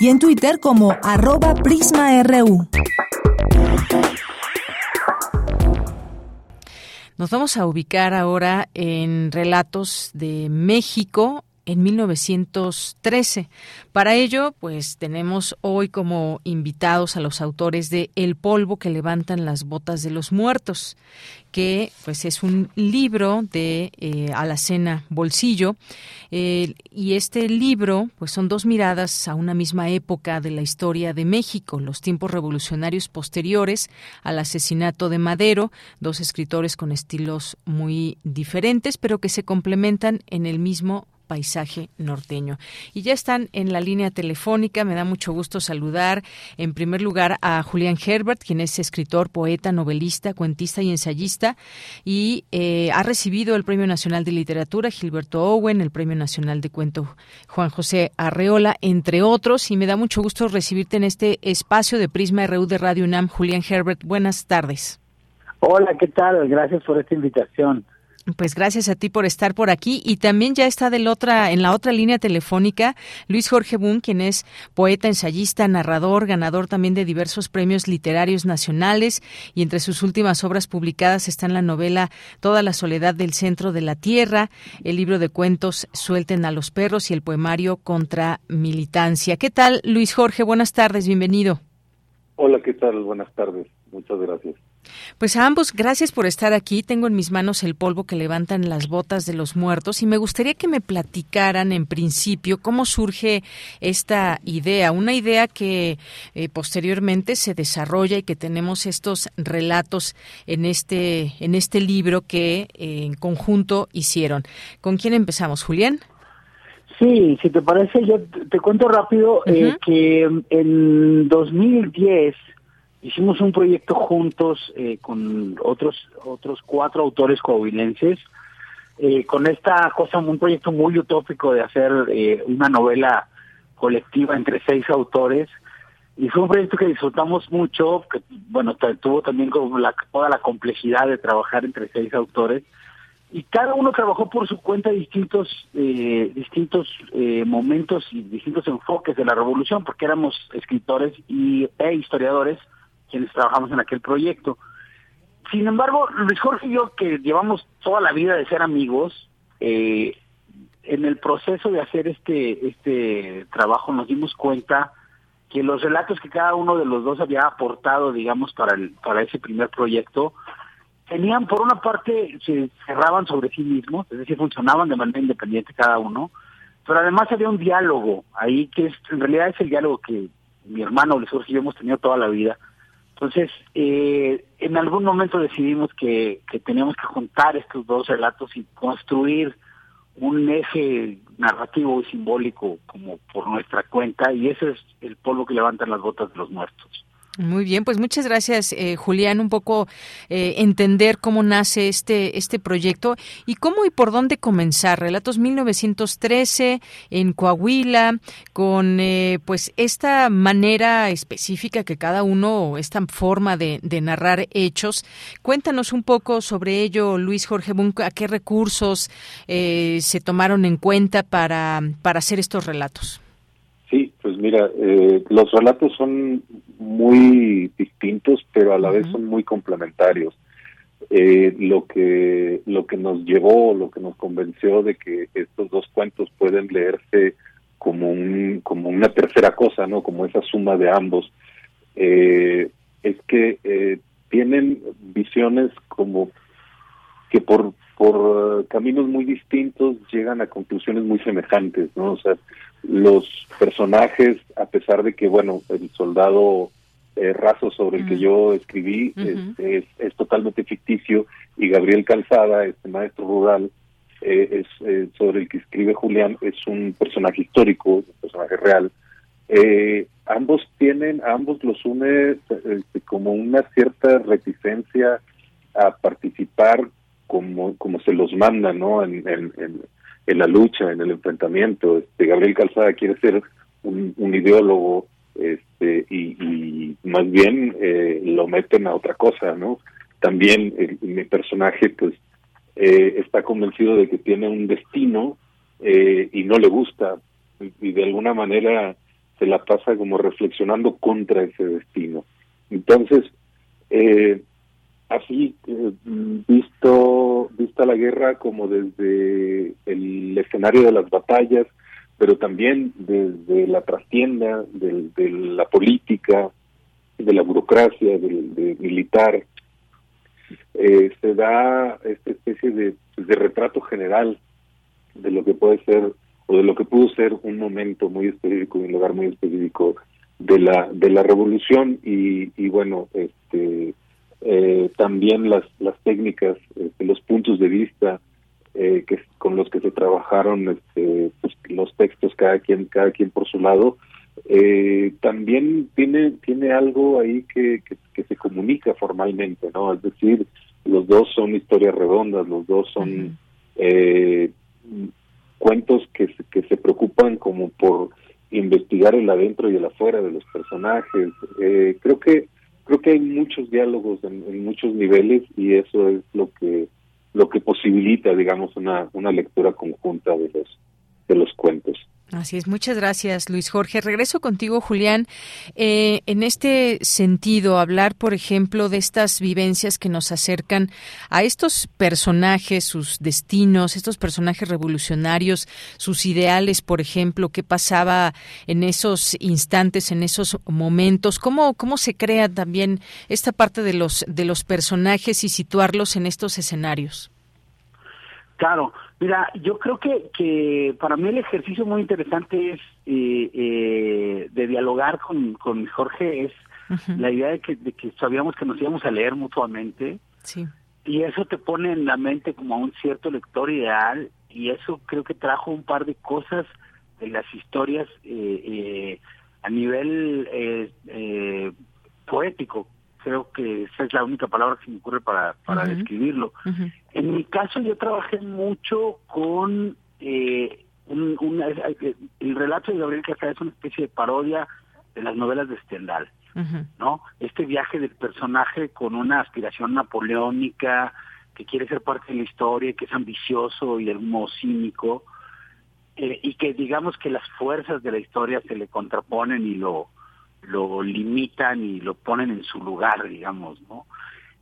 y en Twitter como arroba PrismaRU. Nos vamos a ubicar ahora en relatos de México en 1913. Para ello, pues tenemos hoy como invitados a los autores de El polvo que levantan las botas de los muertos, que pues es un libro de eh, Alacena Bolsillo. Y este libro, pues son dos miradas a una misma época de la historia de México, los tiempos revolucionarios posteriores al asesinato de Madero, dos escritores con estilos muy diferentes, pero que se complementan en el mismo paisaje norteño. Y ya están en la línea telefónica. Me da mucho gusto saludar en primer lugar a Julián Herbert, quien es escritor, poeta, novelista, cuentista y ensayista y eh, ha recibido el Premio Nacional de Literatura Gilberto Owen, el Premio Nacional de Cuento Juan José Arreola, entre otros. Y me da mucho gusto recibirte en este espacio de Prisma RU de Radio UNAM. Julián Herbert, buenas tardes. Hola, ¿qué tal? Gracias por esta invitación. Pues gracias a ti por estar por aquí y también ya está del otra en la otra línea telefónica Luis Jorge Boom, quien es poeta, ensayista, narrador, ganador también de diversos premios literarios nacionales y entre sus últimas obras publicadas están la novela Toda la soledad del centro de la tierra, el libro de cuentos Suelten a los perros y el poemario Contra militancia. ¿Qué tal, Luis Jorge? Buenas tardes, bienvenido. Hola, ¿qué tal? Buenas tardes. Muchas gracias. Pues a ambos, gracias por estar aquí. Tengo en mis manos el polvo que levantan las botas de los muertos y me gustaría que me platicaran en principio cómo surge esta idea, una idea que eh, posteriormente se desarrolla y que tenemos estos relatos en este en este libro que eh, en conjunto hicieron. ¿Con quién empezamos, Julián? Sí, si te parece, yo te cuento rápido eh, que en 2010 hicimos un proyecto juntos eh, con otros otros cuatro autores coahuilenses eh, con esta cosa un proyecto muy utópico de hacer eh, una novela colectiva entre seis autores. Y fue un proyecto que disfrutamos mucho que bueno tuvo también como la, toda la complejidad de trabajar entre seis autores. Y cada uno trabajó por su cuenta distintos distintos momentos y distintos enfoques de la revolución porque éramos escritores y e historiadores quienes trabajamos en aquel proyecto. Sin embargo, Luis Jorge y yo, que llevamos toda la vida de ser amigos, eh, en el proceso de hacer este, este trabajo nos dimos cuenta que los relatos que cada uno de los dos había aportado, digamos, para, el, para ese primer proyecto, tenían, por una parte, se cerraban sobre sí mismos, es decir, funcionaban de manera independiente cada uno, pero además había un diálogo ahí, que es, en realidad es el diálogo que mi hermano Luis Jorge y yo hemos tenido toda la vida. Entonces, eh, en algún momento decidimos que, que teníamos que juntar estos dos relatos y construir un eje narrativo y simbólico como por nuestra cuenta y ese es el polvo que levantan las botas de los muertos. Muy bien, pues muchas gracias, eh, Julián. Un poco eh, entender cómo nace este, este proyecto y cómo y por dónde comenzar. Relatos 1913 en Coahuila, con eh, pues esta manera específica que cada uno, esta forma de, de, narrar hechos. Cuéntanos un poco sobre ello, Luis Jorge Bunco, a qué recursos se tomaron en cuenta para, para hacer estos relatos. Mira, eh, los relatos son muy distintos, pero a la vez son muy complementarios. Eh, lo que lo que nos llevó, lo que nos convenció de que estos dos cuentos pueden leerse como un como una tercera cosa, no, como esa suma de ambos, eh, es que eh, tienen visiones como que por por caminos muy distintos llegan a conclusiones muy semejantes, ¿no? O sea, los personajes, a pesar de que, bueno, el soldado eh, raso sobre el que yo escribí es, es, totalmente ficticio y Gabriel Calzada, este maestro rural, eh, es eh, sobre el que escribe Julián, es un personaje histórico, un personaje real. ambos tienen, ambos los une este, como una cierta reticencia a participar como, como se los manda, ¿no? En, en, en, la lucha, en el enfrentamiento. Este, Gabriel Calzada quiere ser un, ideólogo este, y, más bien eh, lo meten a otra cosa, ¿no? También mi personaje, pues, eh, está convencido de que tiene un destino eh, y no le gusta y de alguna manera se la pasa como reflexionando contra ese destino. Entonces, eh, así eh, visto vista la guerra como desde el escenario de las batallas pero también desde la trastienda de, la política de la burocracia del, militar. Eh, se da esta especie de, de retrato general de lo que puede ser o de lo que pudo ser un momento muy específico un lugar muy específico de la de la revolución y, y bueno este eh, también las, las técnicas, este, los puntos de vista eh, que con los que se trabajaron este, pues, los textos cada quien cada quien por su lado eh, también tiene tiene algo ahí que, que, se comunica formalmente no es decir los dos son historias redondas los dos son eh, cuentos que que se preocupan como por investigar el adentro y el afuera de los personajes. Eh, creo que creo que hay muchos diálogos en, muchos niveles y eso es lo que lo que posibilita digamos una una lectura conjunta de los de los cuentos Así es, muchas gracias Luis Jorge. Regreso contigo, Julián. Eh, en este sentido, hablar, por ejemplo, de estas vivencias que nos acercan a estos personajes, sus destinos, estos personajes revolucionarios, sus ideales, por ejemplo, qué pasaba en esos instantes, en esos momentos, cómo, cómo se crea también esta parte de los, de los personajes y situarlos en estos escenarios. Claro, mira, yo creo que, que para mí el ejercicio muy interesante es eh, eh, de dialogar con, con Jorge, es la idea de que, de que sabíamos que nos íbamos a leer mutuamente. Sí. Y eso te pone en la mente como a un cierto lector ideal y eso creo que trajo un par de cosas de las historias eh, eh a nivel eh, poético creo que esa es la única palabra que se me ocurre para, para describirlo. En mi caso yo trabajé mucho con eh, un, el relato de Gabriel Casada es una especie de parodia de las novelas de Stendhal, ¿no? Este viaje del personaje con una aspiración napoleónica, que quiere ser parte de la historia, que es ambicioso y de algún modo cínico, eh, y que digamos que las fuerzas de la historia se le contraponen y lo lo limitan y lo ponen en su lugar, digamos, ¿no?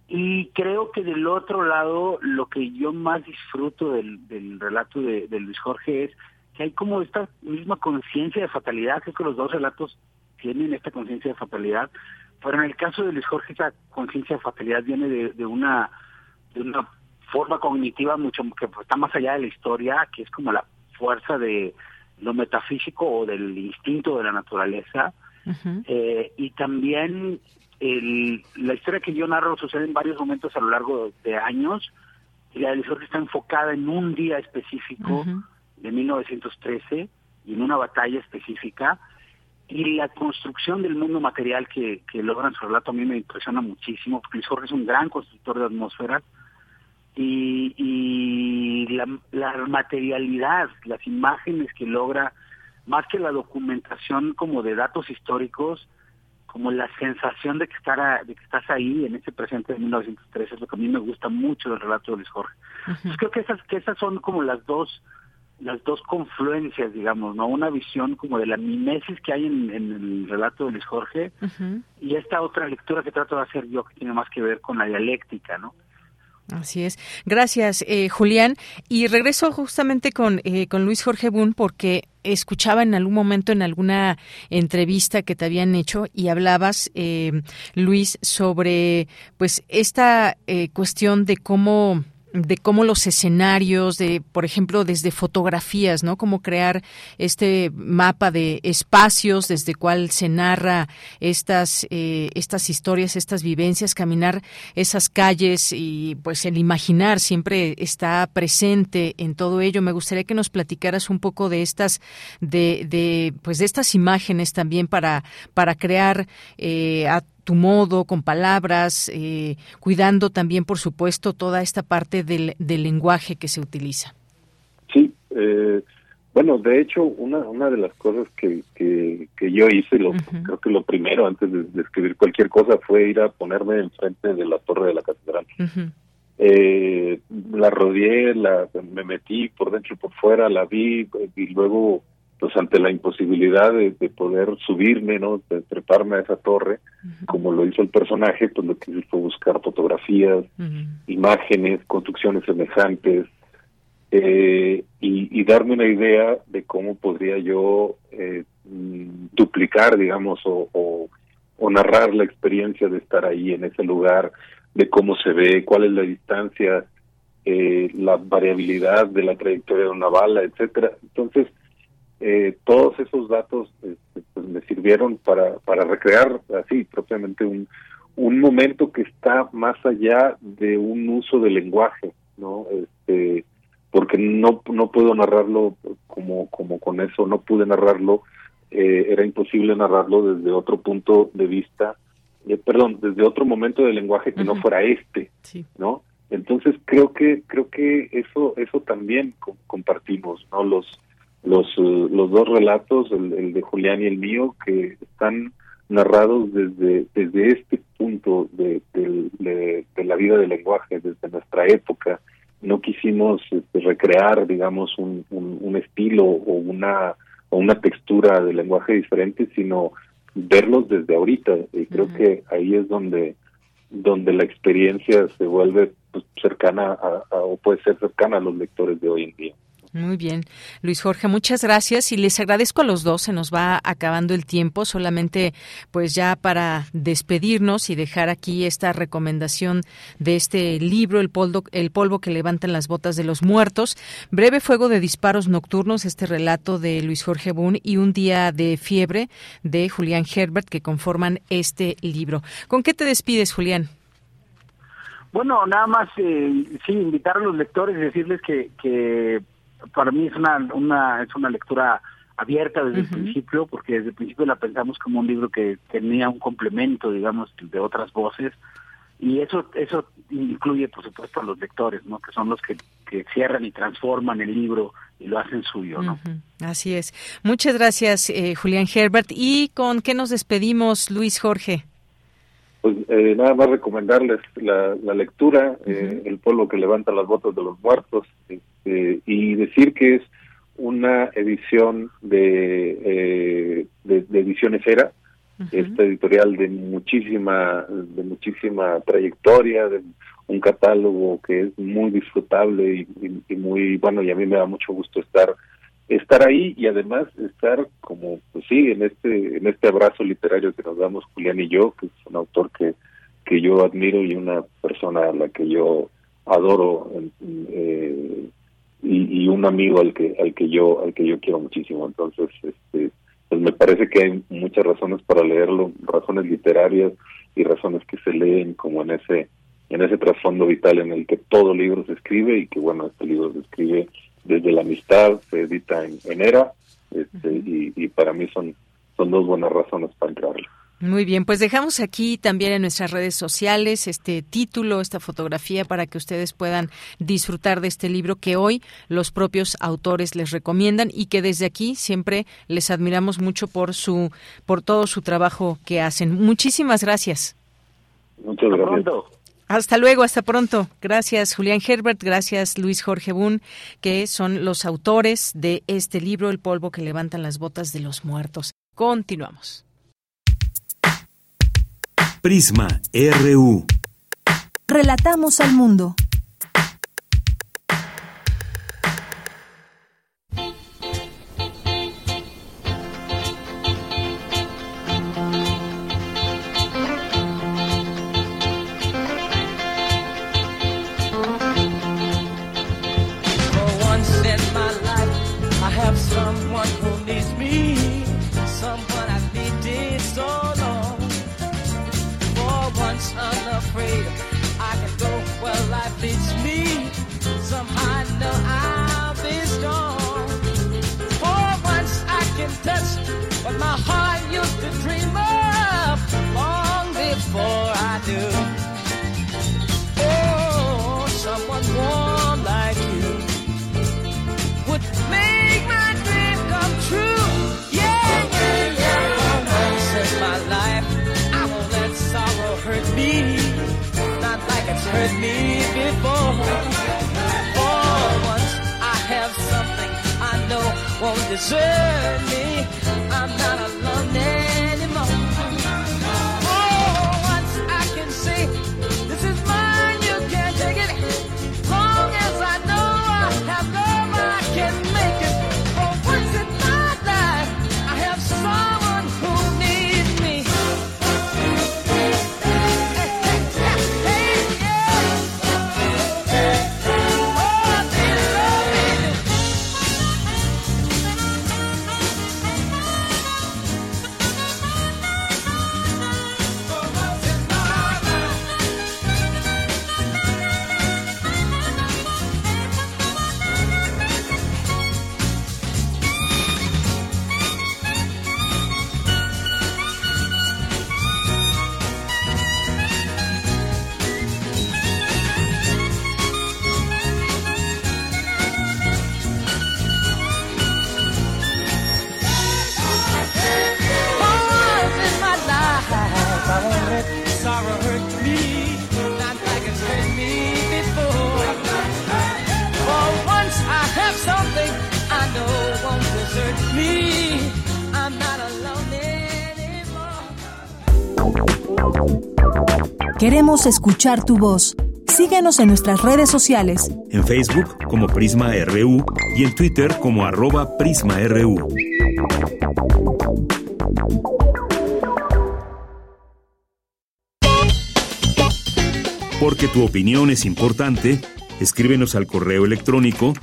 Y creo que del otro lado, lo que yo más disfruto del, del relato de, Luis Jorge es que hay como esta misma conciencia de fatalidad, creo que los dos relatos tienen esta conciencia de fatalidad, pero en el caso de Luis Jorge esa conciencia de fatalidad viene de, de, una de una forma cognitiva mucho que está más allá de la historia, que es como la fuerza de lo metafísico o del instinto de la naturaleza, eh, y también el, la historia que yo narro sucede en varios momentos a lo largo de años, y la de Luis Jorge está enfocada en un día específico de 1913 y en una batalla específica, y la construcción del mundo material que, que logran su relato a mí me impresiona muchísimo, porque Luis Jorge es un gran constructor de atmósferas, y, y la, la materialidad, las imágenes que logra, más que la documentación como de datos históricos, como la sensación de que, estar de que estás ahí en ese presente de 1913 es lo que a mí me gusta mucho del relato de Luis Jorge. creo que esas, que esas son como las dos las dos confluencias, digamos, ¿no? Una visión como de la mimesis que hay en, el relato de Luis Jorge y esta otra lectura que trato de hacer yo que tiene más que ver con la dialéctica, ¿no? Así es. Gracias, eh, Julián. Y regreso justamente con, eh, con Luis Jorge Boone porque escuchaba en algún momento en alguna entrevista que te habían hecho y hablabas, eh, Luis, sobre pues esta cuestión de cómo de cómo los escenarios, de, por ejemplo, desde fotografías, ¿no? Cómo crear este mapa de espacios desde cuál se narra estas, eh, estas historias, estas vivencias, caminar esas calles y pues el imaginar siempre está presente en todo ello. Me gustaría que nos platicaras un poco de estas, de, de pues de estas imágenes también para, para crear eh, tu modo, con palabras, eh, cuidando también, por supuesto, toda esta parte del, del lenguaje que se utiliza. Sí, eh, bueno, de hecho, una, una de las cosas que, que, yo hice, lo, creo que lo primero antes de, escribir cualquier cosa fue ir a ponerme enfrente de la torre de la catedral. eh, la rodeé, la, me metí por dentro y por fuera, la vi y luego pues ante la imposibilidad de, poder subirme, ¿no? De treparme a esa torre, como lo hizo el personaje, pues lo que hice fue buscar fotografías, imágenes, construcciones semejantes, eh, y, darme una idea de cómo podría yo eh, mm, duplicar, digamos, o, o, narrar la experiencia de estar ahí en ese lugar, de cómo se ve, cuál es la distancia, eh, la variabilidad de la trayectoria de una bala, etcétera. Entonces, eh, todos esos datos este, pues, me sirvieron para, para recrear así propiamente un, un momento que está más allá de un uso del lenguaje, ¿no? Este, porque no, no puedo narrarlo como, como con eso, no pude narrarlo, eh, era imposible narrarlo desde otro punto de vista, eh, perdón, desde otro momento del lenguaje que no fuera este, ¿no? Entonces creo que creo que eso eso también compartimos, ¿no? Los los, eh, los dos relatos, el, de Julián y el mío, que están narrados desde, desde este punto de, de, la vida del lenguaje, desde nuestra época. No quisimos este, recrear, digamos, un, un, estilo o una, o una textura de lenguaje diferente, sino verlos desde ahorita. Y creo que ahí es donde, donde la experiencia se vuelve pues, cercana a, o puede ser cercana a los lectores de hoy en día. Muy bien, Luis Jorge, muchas gracias y les agradezco a los dos. Se nos va acabando el tiempo, solamente pues ya para despedirnos y dejar aquí esta recomendación de este libro, El polvo, el polvo que levantan las botas de los muertos, breve fuego de disparos nocturnos, este relato de Luis Jorge Boone y un día de fiebre de Julián Herbert que conforman este libro. ¿Con qué te despides, Julián? Bueno, nada más, eh, sí, invitar a los lectores decirles que, que para mí es una, una, es una lectura abierta desde el principio, porque desde el principio la pensamos como un libro que tenía un complemento, digamos, de otras voces, y eso eso incluye, por supuesto, a los lectores, ¿no? Que son los que, que cierran y transforman el libro y lo hacen suyo, ¿no? Así es. Muchas gracias, eh, Julián Herbert. ¿Y con qué nos despedimos, Luis Jorge? Pues eh, nada más recomendarles la, la lectura, eh, El pueblo que levanta las botas de los muertos, este, y decir que es una edición de, eh, de, Ediciones Era, esta editorial de muchísima, de muchísima trayectoria, de un catálogo que es muy disfrutable y, muy bueno y a mí me da mucho gusto estar estar ahí y además estar como pues sí en este en este abrazo literario que nos damos Julián y yo que es un autor que que yo admiro y una persona a la que yo adoro eh, y, y, un amigo al que al que yo al que yo quiero muchísimo. Entonces este pues me parece que hay muchas razones para leerlo razones literarias y razones que se leen como en ese en ese trasfondo vital en el que todo libro se escribe y que bueno este libro se escribe desde la amistad se edita en, en era este, y, y, para mí son son dos buenas razones para entrarlo muy bien, pues dejamos aquí también en nuestras redes sociales este título, esta fotografía para que ustedes puedan disfrutar de este libro que hoy los propios autores les recomiendan y que desde aquí siempre les admiramos mucho por su por todo su trabajo que hacen. Muchísimas gracias. Muchas gracias. Hasta luego, hasta pronto. Gracias Julián Herbert, gracias Luis Jorge Bun, que son los autores de este libro, El polvo que levantan las botas de los muertos. Continuamos. Prisma RU. Relatamos al mundo. Escuchar tu voz. Síguenos en nuestras redes sociales. En Facebook como Prisma RU y en Twitter como arroba PrismaRU. Porque tu opinión es importante, escríbenos al correo electrónico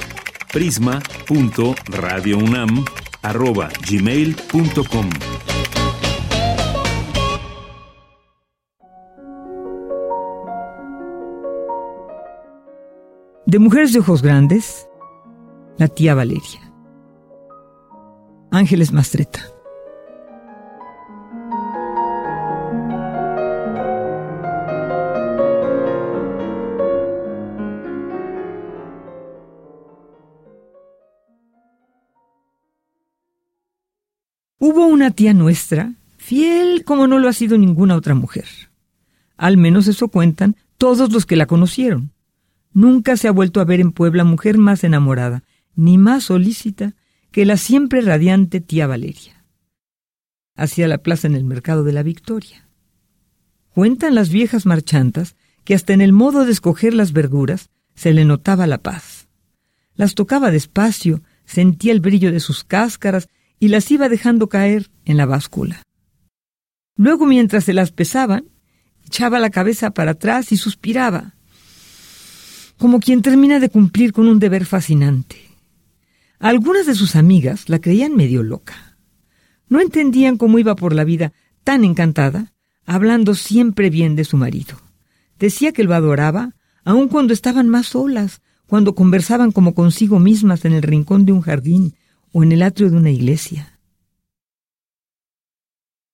prisma.radiounam@gmail.com. De Mujeres de Ojos Grandes, la tía Valeria. Ángeles Mastreta. Hubo una tía nuestra, fiel como no lo ha sido ninguna otra mujer. Al menos eso cuentan todos los que la conocieron. Nunca se ha vuelto a ver en Puebla mujer más enamorada, ni más solícita que la siempre radiante tía Valeria. hacia la plaza en el mercado de la Victoria. Cuentan las viejas marchantas que hasta en el modo de escoger las verduras se le notaba la paz. Las tocaba despacio, sentía el brillo de sus cáscaras y las iba dejando caer en la báscula. Luego, mientras se las pesaban, echaba la cabeza para atrás y suspiraba, como quien termina de cumplir con un deber fascinante. Algunas de sus amigas la creían medio loca. No entendían cómo iba por la vida tan encantada, hablando siempre bien de su marido. Decía que lo adoraba, aun cuando estaban más solas, cuando conversaban como consigo mismas en el rincón de un jardín o en el atrio de una iglesia.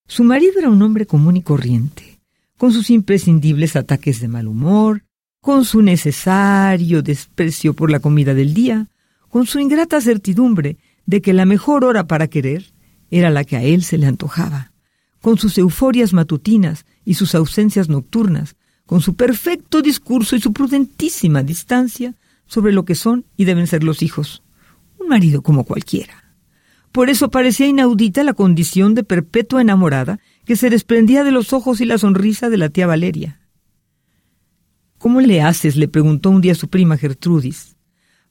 Su marido era un hombre común y corriente, con sus imprescindibles ataques de mal humor, con su necesario desprecio por la comida del día, con su ingrata certidumbre de que la mejor hora para querer era la que a él se le antojaba, con sus euforias matutinas y sus ausencias nocturnas, con su perfecto discurso y su prudentísima distancia sobre lo que son y deben ser los hijos. Un marido como cualquiera. Por eso parecía inaudita la condición de perpetua enamorada que se desprendía de los ojos y la sonrisa de la tía Valeria. ¿Cómo le haces? le preguntó un día su prima Gertrudis,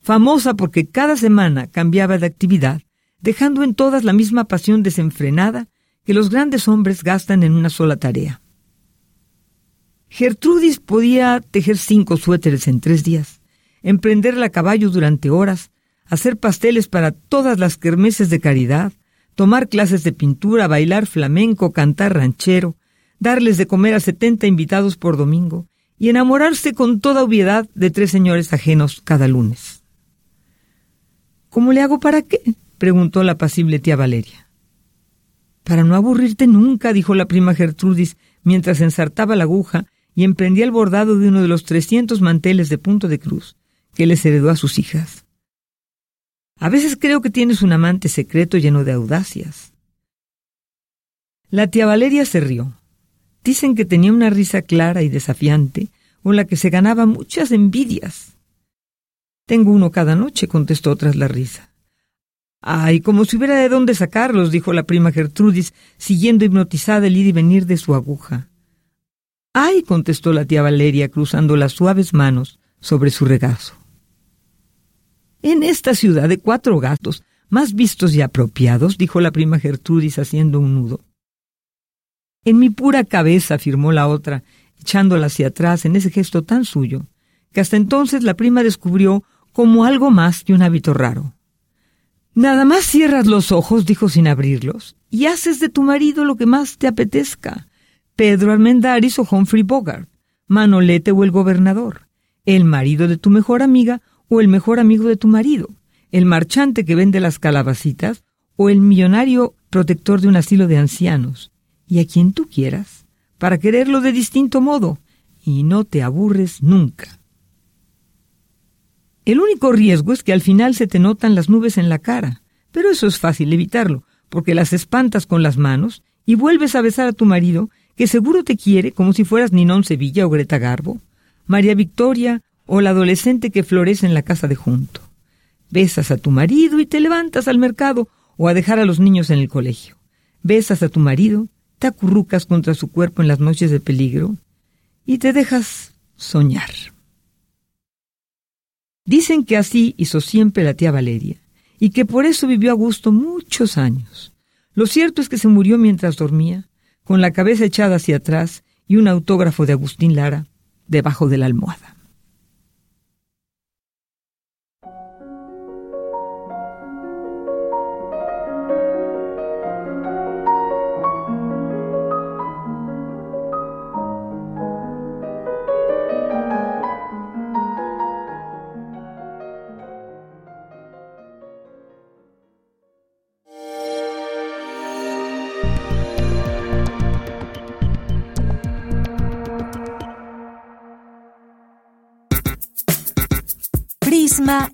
famosa porque cada semana cambiaba de actividad, dejando en todas la misma pasión desenfrenada que los grandes hombres gastan en una sola tarea. Gertrudis podía tejer cinco suéteres en tres días emprenderla a caballo durante horas, hacer pasteles para todas las kermeses de caridad, tomar clases de pintura, bailar flamenco, cantar ranchero, darles de comer a setenta invitados por domingo y enamorarse con toda obviedad de tres señores ajenos cada lunes. ¿Cómo le hago para qué? preguntó la pasible tía Valeria. Para no aburrirte nunca, dijo la prima Gertrudis, mientras ensartaba la aguja y emprendía el bordado de uno de los trescientos manteles de punto de cruz que les heredó a sus hijas. A veces creo que tienes un amante secreto lleno de audacias. La tía Valeria se rió. Dicen que tenía una risa clara y desafiante, con la que se ganaba muchas envidias. Tengo uno cada noche, contestó tras la risa. Ay, como si hubiera de dónde sacarlos, dijo la prima Gertrudis, siguiendo hipnotizada el ir y venir de su aguja. Ay, contestó la tía Valeria, cruzando las suaves manos sobre su regazo. En esta ciudad de cuatro gatos, más vistos y apropiados, dijo la prima Gertrudis haciendo un nudo. En mi pura cabeza, afirmó la otra, echándola hacia atrás en ese gesto tan suyo, que hasta entonces la prima descubrió como algo más que un hábito raro. Nada más cierras los ojos, dijo sin abrirlos, y haces de tu marido lo que más te apetezca. Pedro Armendáriz o Humphrey Bogart, Manolete o el gobernador, el marido de tu mejor amiga o el mejor amigo de tu marido, el marchante que vende las calabacitas o el millonario protector de un asilo de ancianos, y a quien tú quieras, para quererlo de distinto modo, y no te aburres nunca. El único riesgo es que al final se te notan las nubes en la cara, pero eso es fácil evitarlo, porque las espantas con las manos y vuelves a besar a tu marido, que seguro te quiere como si fueras Ninón Sevilla o Greta Garbo, María Victoria o la adolescente que florece en la casa de junto. Besas a tu marido y te levantas al mercado o a dejar a los niños en el colegio. Besas a tu marido, te acurrucas contra su cuerpo en las noches de peligro y te dejas soñar. Dicen que así hizo siempre la tía Valeria y que por eso vivió a gusto muchos años. Lo cierto es que se murió mientras dormía, con la cabeza echada hacia atrás y un autógrafo de Agustín Lara debajo de la almohada.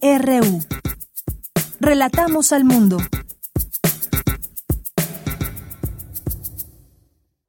Prisma RU. Relatamos al mundo.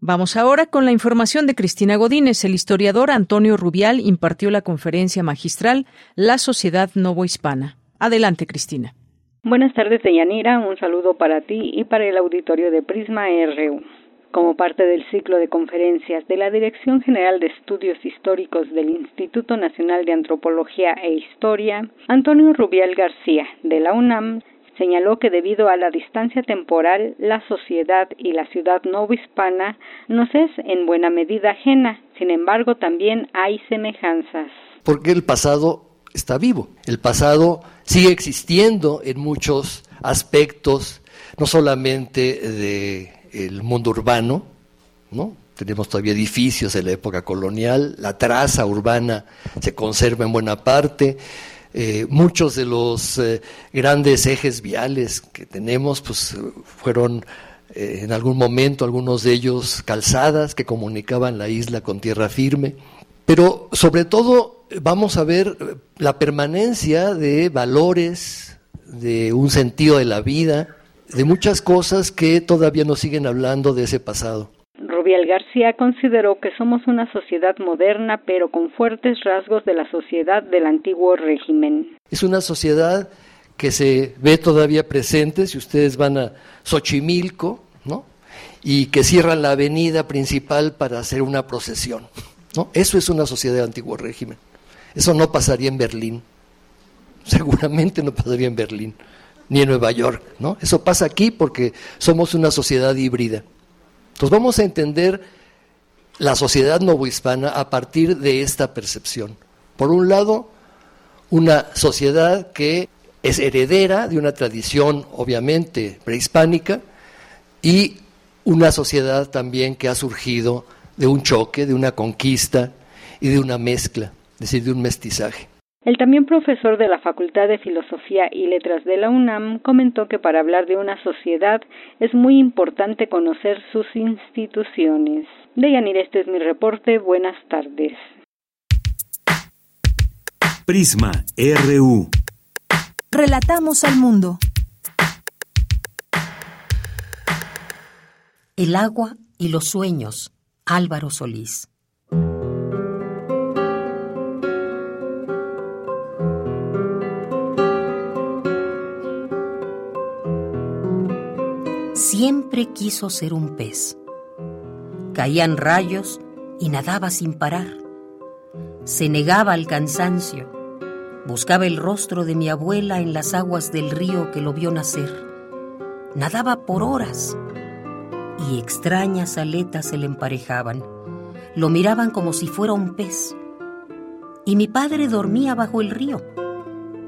Vamos ahora con la información de Cristina Godínez. El historiador Antonio Rubial impartió la conferencia magistral La Sociedad Novohispana. Adelante, Cristina. Buenas tardes, Deyanira. Un saludo para ti y para el auditorio de Prisma RU. Como parte del ciclo de conferencias de la Dirección General de Estudios Históricos del Instituto Nacional de Antropología e Historia, Antonio Rubial García, de la UNAM, señaló que debido a la distancia temporal, la sociedad y la ciudad novohispana nos es en buena medida ajena, sin embargo también hay semejanzas. Porque el pasado está vivo, el pasado sigue existiendo en muchos aspectos, no solamente de el mundo urbano, ¿no? Tenemos todavía edificios de la época colonial, la traza urbana se conserva en buena parte, eh, muchos de los eh, grandes ejes viales que tenemos pues fueron eh, en algún momento algunos de ellos calzadas que comunicaban la isla con tierra firme, pero sobre todo vamos a ver la permanencia de valores, de un sentido de la vida, de muchas cosas que todavía nos siguen hablando de ese pasado. Rubiel García consideró que somos una sociedad moderna, pero con fuertes rasgos de la sociedad del antiguo régimen. Es una sociedad que se ve todavía presente, si ustedes van a Xochimilco, ¿no? Y que cierran la avenida principal para hacer una procesión, ¿no? Eso es una sociedad del antiguo régimen. Eso no pasaría en Berlín. Seguramente no pasaría en Berlín ni en Nueva York, ¿no? Eso pasa aquí porque somos una sociedad híbrida. Entonces vamos a entender la sociedad novohispana a partir de esta percepción. Por un lado, una sociedad que es heredera de una tradición obviamente prehispánica y una sociedad también que ha surgido de un choque, de una conquista y de una mezcla, es decir, de un mestizaje. El también profesor de la Facultad de Filosofía y Letras de la UNAM comentó que para hablar de una sociedad es muy importante conocer sus instituciones. Deyanir, este es mi reporte. Buenas tardes. Prisma RU. Relatamos al mundo. El agua y los sueños. Álvaro Solís. Siempre quiso ser un pez. Caían rayos y nadaba sin parar. Se negaba al cansancio. Buscaba el rostro de mi abuela en las aguas del río que lo vio nacer. Nadaba por horas y extrañas aletas se le emparejaban. Lo miraban como si fuera un pez. Y mi padre dormía bajo el río,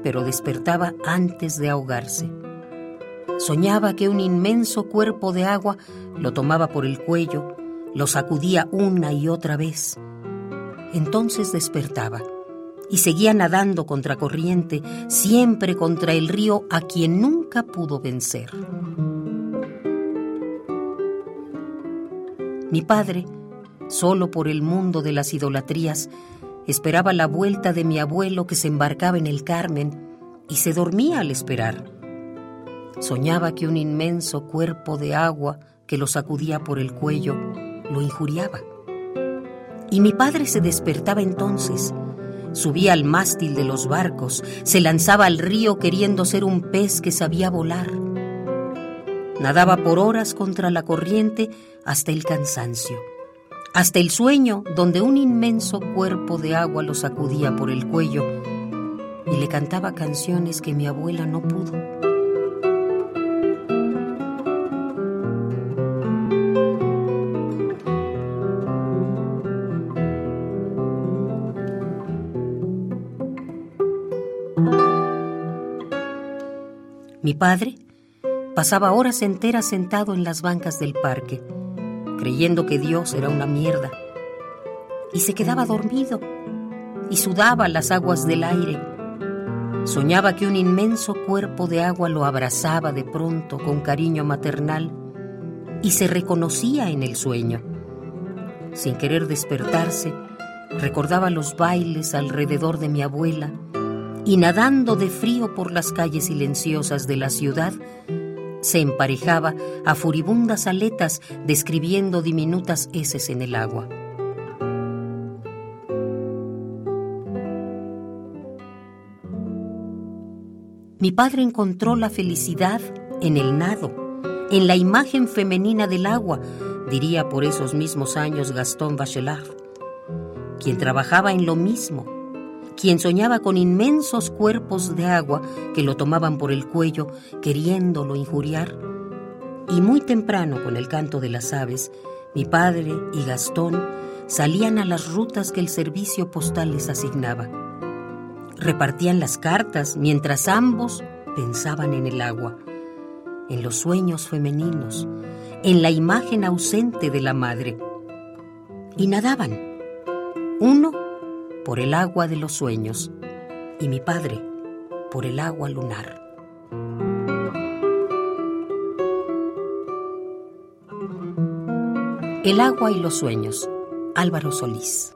pero despertaba antes de ahogarse. Soñaba que un inmenso cuerpo de agua lo tomaba por el cuello, lo sacudía una y otra vez. Entonces despertaba y seguía nadando contra corriente, siempre contra el río a quien nunca pudo vencer. Mi padre, solo por el mundo de las idolatrías, esperaba la vuelta de mi abuelo que se embarcaba en el Carmen y se dormía al esperar. Soñaba que un inmenso cuerpo de agua que lo sacudía por el cuello lo injuriaba. Y mi padre se despertaba entonces, subía al mástil de los barcos, se lanzaba al río queriendo ser un pez que sabía volar. Nadaba por horas contra la corriente hasta el cansancio, hasta el sueño donde un inmenso cuerpo de agua lo sacudía por el cuello y le cantaba canciones que mi abuela no pudo. Mi padre pasaba horas enteras sentado en las bancas del parque, creyendo que Dios era una mierda, y se quedaba dormido y sudaba las aguas del aire. Soñaba que un inmenso cuerpo de agua lo abrazaba de pronto con cariño maternal y se reconocía en el sueño. Sin querer despertarse, recordaba los bailes alrededor de mi abuela, y nadando de frío por las calles silenciosas de la ciudad, se emparejaba a furibundas aletas describiendo diminutas heces en el agua. Mi padre encontró la felicidad en el nado, en la imagen femenina del agua, diría por esos mismos años Gastón Bachelard, quien trabajaba en lo mismo, quien soñaba con inmensos cuerpos de agua que lo tomaban por el cuello queriéndolo injuriar. Y muy temprano, con el canto de las aves, mi padre y Gastón salían a las rutas que el servicio postal les asignaba repartían las cartas mientras ambos pensaban en el agua, en los sueños femeninos, en la imagen ausente de la madre. Y nadaban, uno por el agua de los sueños y mi padre por el agua lunar. El agua y los sueños, Álvaro Solís.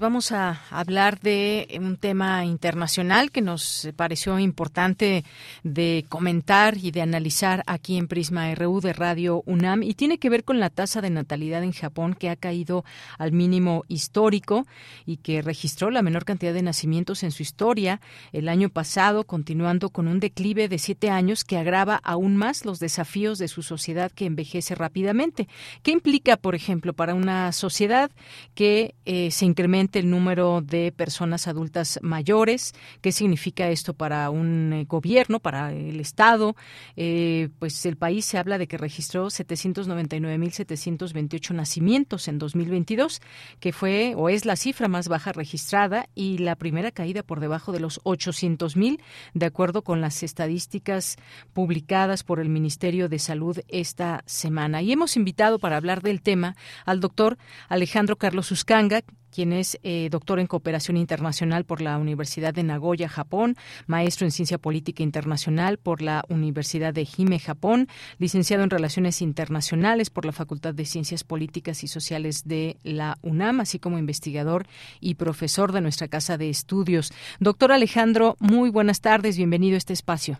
Vamos a hablar de un tema internacional que nos pareció importante de comentar y de analizar aquí en Prisma RU de Radio UNAM y tiene que ver con la tasa de natalidad en Japón que ha caído al mínimo histórico y que registró la menor cantidad de nacimientos en su historia el año pasado, continuando con un declive de siete años que agrava aún más los desafíos de su sociedad que envejece rápidamente. ¿Qué implica, por ejemplo, para una sociedad que eh, se incrementa el número de personas adultas mayores, qué significa esto para un eh, gobierno, para el Estado. Eh, pues el país se habla de que registró 799.728 nacimientos en 2022, que fue o es la cifra más baja registrada y la primera caída por debajo de los 800.000, de acuerdo con las estadísticas publicadas por el Ministerio de Salud esta semana. Y hemos invitado para hablar del tema al doctor Alejandro Carlos Uscanga, quien es eh, doctor en cooperación internacional por la Universidad de Nagoya, Japón, maestro en ciencia política internacional por la Universidad de Hime, Japón, licenciado en relaciones internacionales por la Facultad de Ciencias Políticas y Sociales de la UNAM, así como investigador y profesor de nuestra casa de estudios. Doctor Alejandro, muy buenas tardes, bienvenido a este espacio.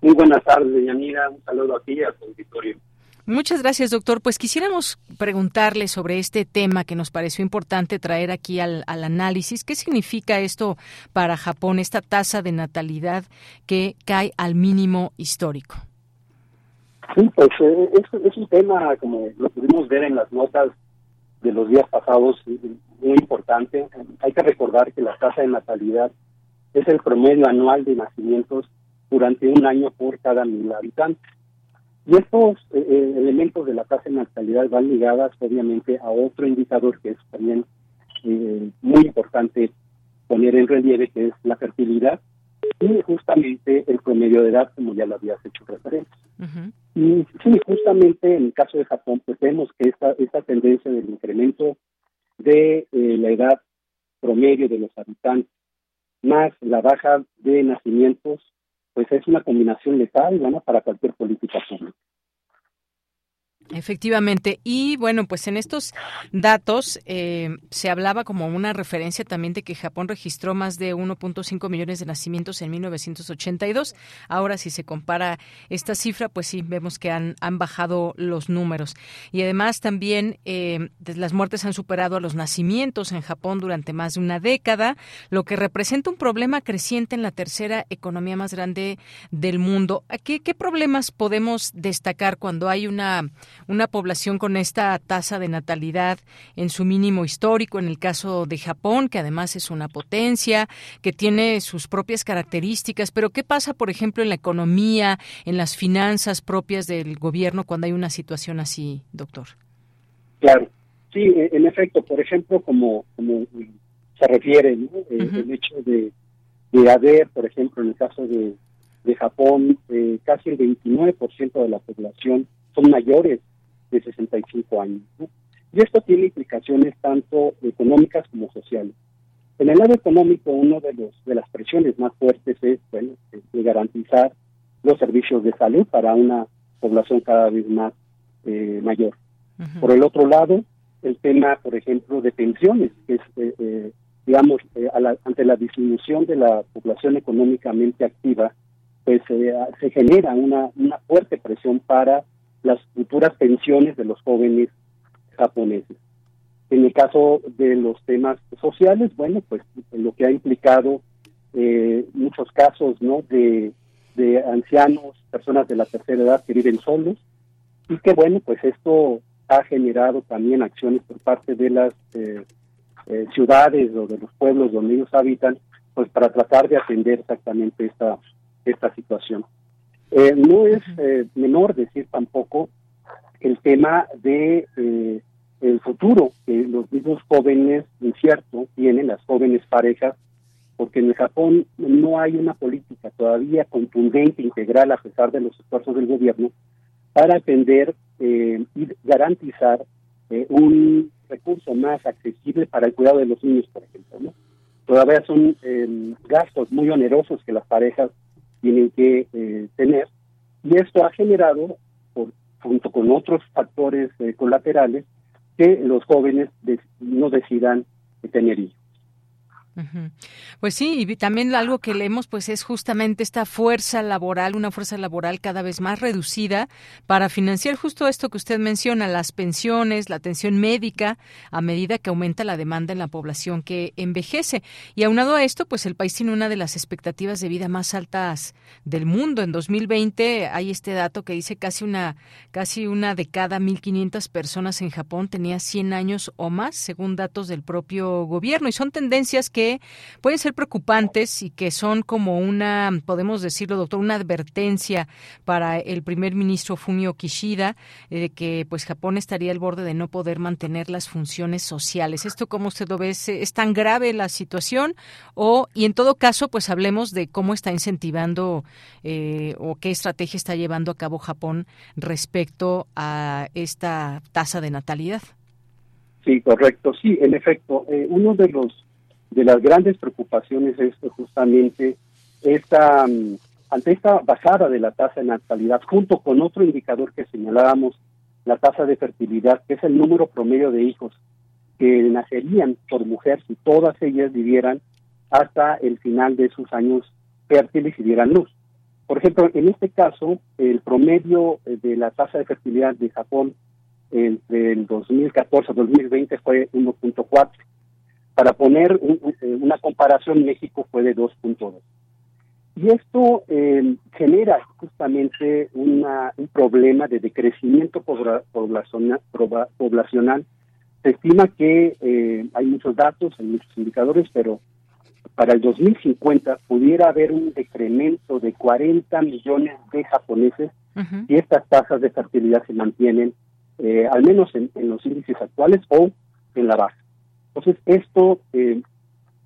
Muy buenas tardes, Yanira, un saludo aquí a su auditorio. Muchas gracias, doctor. Pues quisiéramos preguntarle sobre este tema que nos pareció importante traer aquí al, análisis. ¿Qué significa esto para Japón, esta tasa de natalidad que cae al mínimo histórico? Sí, pues eh, es, un tema, como lo pudimos ver en las notas de los días pasados, muy importante. Hay que recordar que la tasa de natalidad es el promedio anual de nacimientos durante un año por cada mil habitantes. Y estos eh, eh, elementos de la tasa de natalidad van ligadas obviamente a otro indicador que es también eh, muy importante poner en relieve, que es la fertilidad y justamente el promedio de edad, como ya lo habías hecho referencia. Y sí, justamente en el caso de Japón, pues vemos que esta, esta tendencia del incremento de la edad promedio de los habitantes, más la baja de nacimientos, pues es una combinación letal ¿no? para cualquier política pública. Efectivamente. Y bueno, pues en estos datos eh, se hablaba como una referencia también de que Japón registró más de 1.5 millones de nacimientos en 1982. Ahora, si se compara esta cifra, pues sí, vemos que han, han bajado los números. Y además también eh, las muertes han superado a los nacimientos en Japón durante más de una década, lo que representa un problema creciente en la tercera economía más grande del mundo. ¿Qué, qué problemas podemos destacar cuando hay una una población con esta tasa de natalidad en su mínimo histórico, en el caso de Japón, que además es una potencia, que tiene sus propias características, pero ¿qué pasa, por ejemplo, en la economía, en las finanzas propias del gobierno cuando hay una situación así, doctor? Claro, sí, e, en efecto, por ejemplo, como, como se refiere, ¿no? Eh, el hecho de, de haber, por ejemplo, en el caso de, de Japón, eh, casi el 29% de la población son mayores de 65 años. Y esto tiene implicaciones tanto económicas como sociales. En el lado económico, uno de los de las presiones más fuertes es bueno, de garantizar los servicios de salud para una población cada vez más eh, mayor. Por el otro lado, el tema, por ejemplo, de pensiones, que es, eh, eh, digamos, ante la disminución de la población económicamente activa, pues se genera una, una fuerte presión para las futuras pensiones de los jóvenes japoneses. En el caso de los temas sociales, bueno, pues lo que ha implicado muchos casos, ¿no? De, de ancianos, personas de la tercera edad que viven solos, y que bueno, pues esto ha generado también acciones por parte de las eh, eh, ciudades o de los pueblos donde ellos habitan, pues para tratar de atender exactamente esta, esta situación. Eh, no es menor decir tampoco el tema de el futuro que los mismos jóvenes incierto tienen, las jóvenes parejas, porque en el Japón no hay una política todavía contundente, integral, a pesar de los esfuerzos del gobierno, para atender eh, y garantizar eh, un recurso más accesible para el cuidado de los niños, por ejemplo. ¿no? Todavía son eh, gastos muy onerosos que las parejas tienen que tener y esto ha generado, por, junto con otros factores colaterales, que los jóvenes no decidan tener hijos. Pues sí, y también algo que leemos pues es justamente esta fuerza laboral, una fuerza laboral cada vez más reducida para financiar justo esto que usted menciona, las pensiones, la atención médica, a medida que aumenta la demanda en la población que envejece. Y aunado a esto, pues el país tiene una de las expectativas de vida más altas del mundo. En 2020 hay este dato que dice casi una casi una de cada 1500 personas en Japón tenía 100 años o más, según datos del propio gobierno y son tendencias que pueden ser preocupantes y que son como una, podemos decirlo, doctor, una advertencia para el primer ministro Fumio Kishida eh, de que pues Japón estaría al borde de no poder mantener las funciones sociales. ¿Esto cómo usted lo ve? ¿Es, tan grave la situación? O, y en todo caso, pues hablemos de cómo está incentivando eh, o qué estrategia está llevando a cabo Japón respecto a esta tasa de natalidad. Sí, correcto. Sí, en efecto, eh, uno de los de las grandes preocupaciones es justamente esta, mm, ante esta bajada de la tasa de natalidad, junto con otro indicador que señalábamos, la tasa de fertilidad, que es el número promedio de hijos que nacerían por mujer si todas ellas vivieran hasta el final de sus años fértiles y dieran luz. Por ejemplo, en este caso, el promedio de la tasa de fertilidad de Japón entre el 2014 y 2020 fue 1.4 para poner eh, una comparación, México fue de 2.2. Y esto eh, genera justamente un problema de decrecimiento poblacional. Se estima que eh, hay muchos datos, hay muchos indicadores, pero para el 2050 pudiera haber un decremento de 40 millones de japoneses si estas tasas de fertilidad se mantienen, al menos en los índices actuales o en la base. Entonces, esto eh,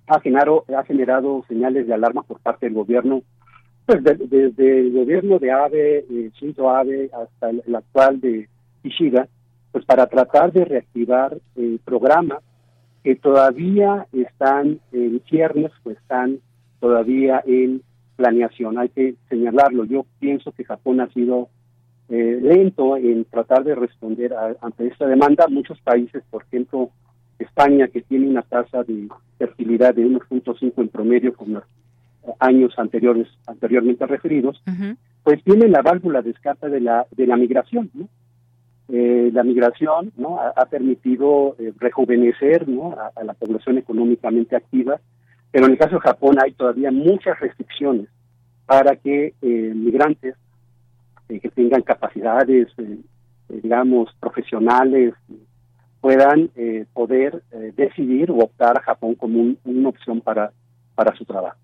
ha, generado, ha generado señales de alarma por parte del gobierno, pues desde el gobierno de Abe, eh, Shinzo Abe, hasta el, actual de Ishida, pues para tratar de reactivar eh, programas que todavía están en ciernes, pues están todavía en planeación. Hay que señalarlo. Yo pienso que Japón ha sido eh, lento en tratar de responder ante esta demanda. Muchos países, por ejemplo, España, que tiene una tasa de fertilidad de 1.5 en promedio con los años anteriores anteriormente referidos, pues tiene la válvula de escape de la de la migración, eh, la migración no ha, permitido eh, rejuvenecer ¿no? a, la población económicamente activa pero en el caso de Japón hay todavía muchas restricciones para que eh, migrantes que tengan capacidades digamos profesionales puedan eh, poder eh, decidir o optar a Japón como una opción para, para su trabajo.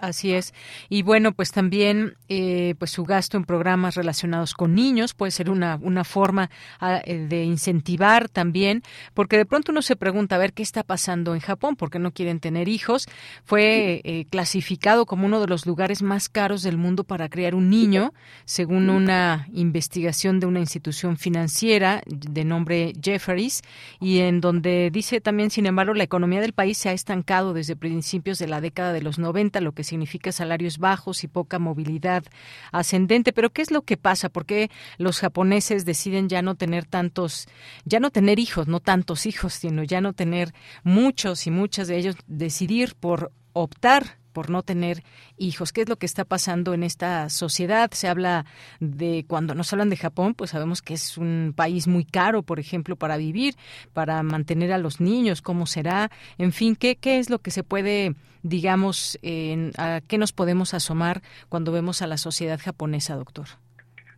Así es. Y bueno, pues también eh, pues su gasto en programas relacionados con niños puede ser una, una forma ah, eh, de incentivar también, porque de pronto uno se pregunta, a ver, ¿qué está pasando en Japón? ¿Por qué no quieren tener hijos? Fue eh, clasificado como uno de los lugares más caros del mundo para criar un niño, según una investigación de una institución financiera de nombre Jefferies, y en donde dice también, sin embargo, la economía del país se ha estancado desde principios de la década de los 90 lo que significa salarios bajos y poca movilidad ascendente. Pero ¿qué es lo que pasa? ¿Por qué los japoneses deciden ya no tener tantos, ya no tener hijos, no tantos hijos, sino ya no tener muchos y muchas de ellos decidir por optar por no tener hijos. ¿Qué es lo que está pasando en esta sociedad? Se habla de, cuando nos hablan de Japón, pues sabemos que es un país muy caro, por ejemplo, para vivir, para mantener a los niños, cómo será, en fin, ¿qué, qué es lo que se puede, digamos, en, a qué nos podemos asomar cuando vemos a la sociedad japonesa, doctor?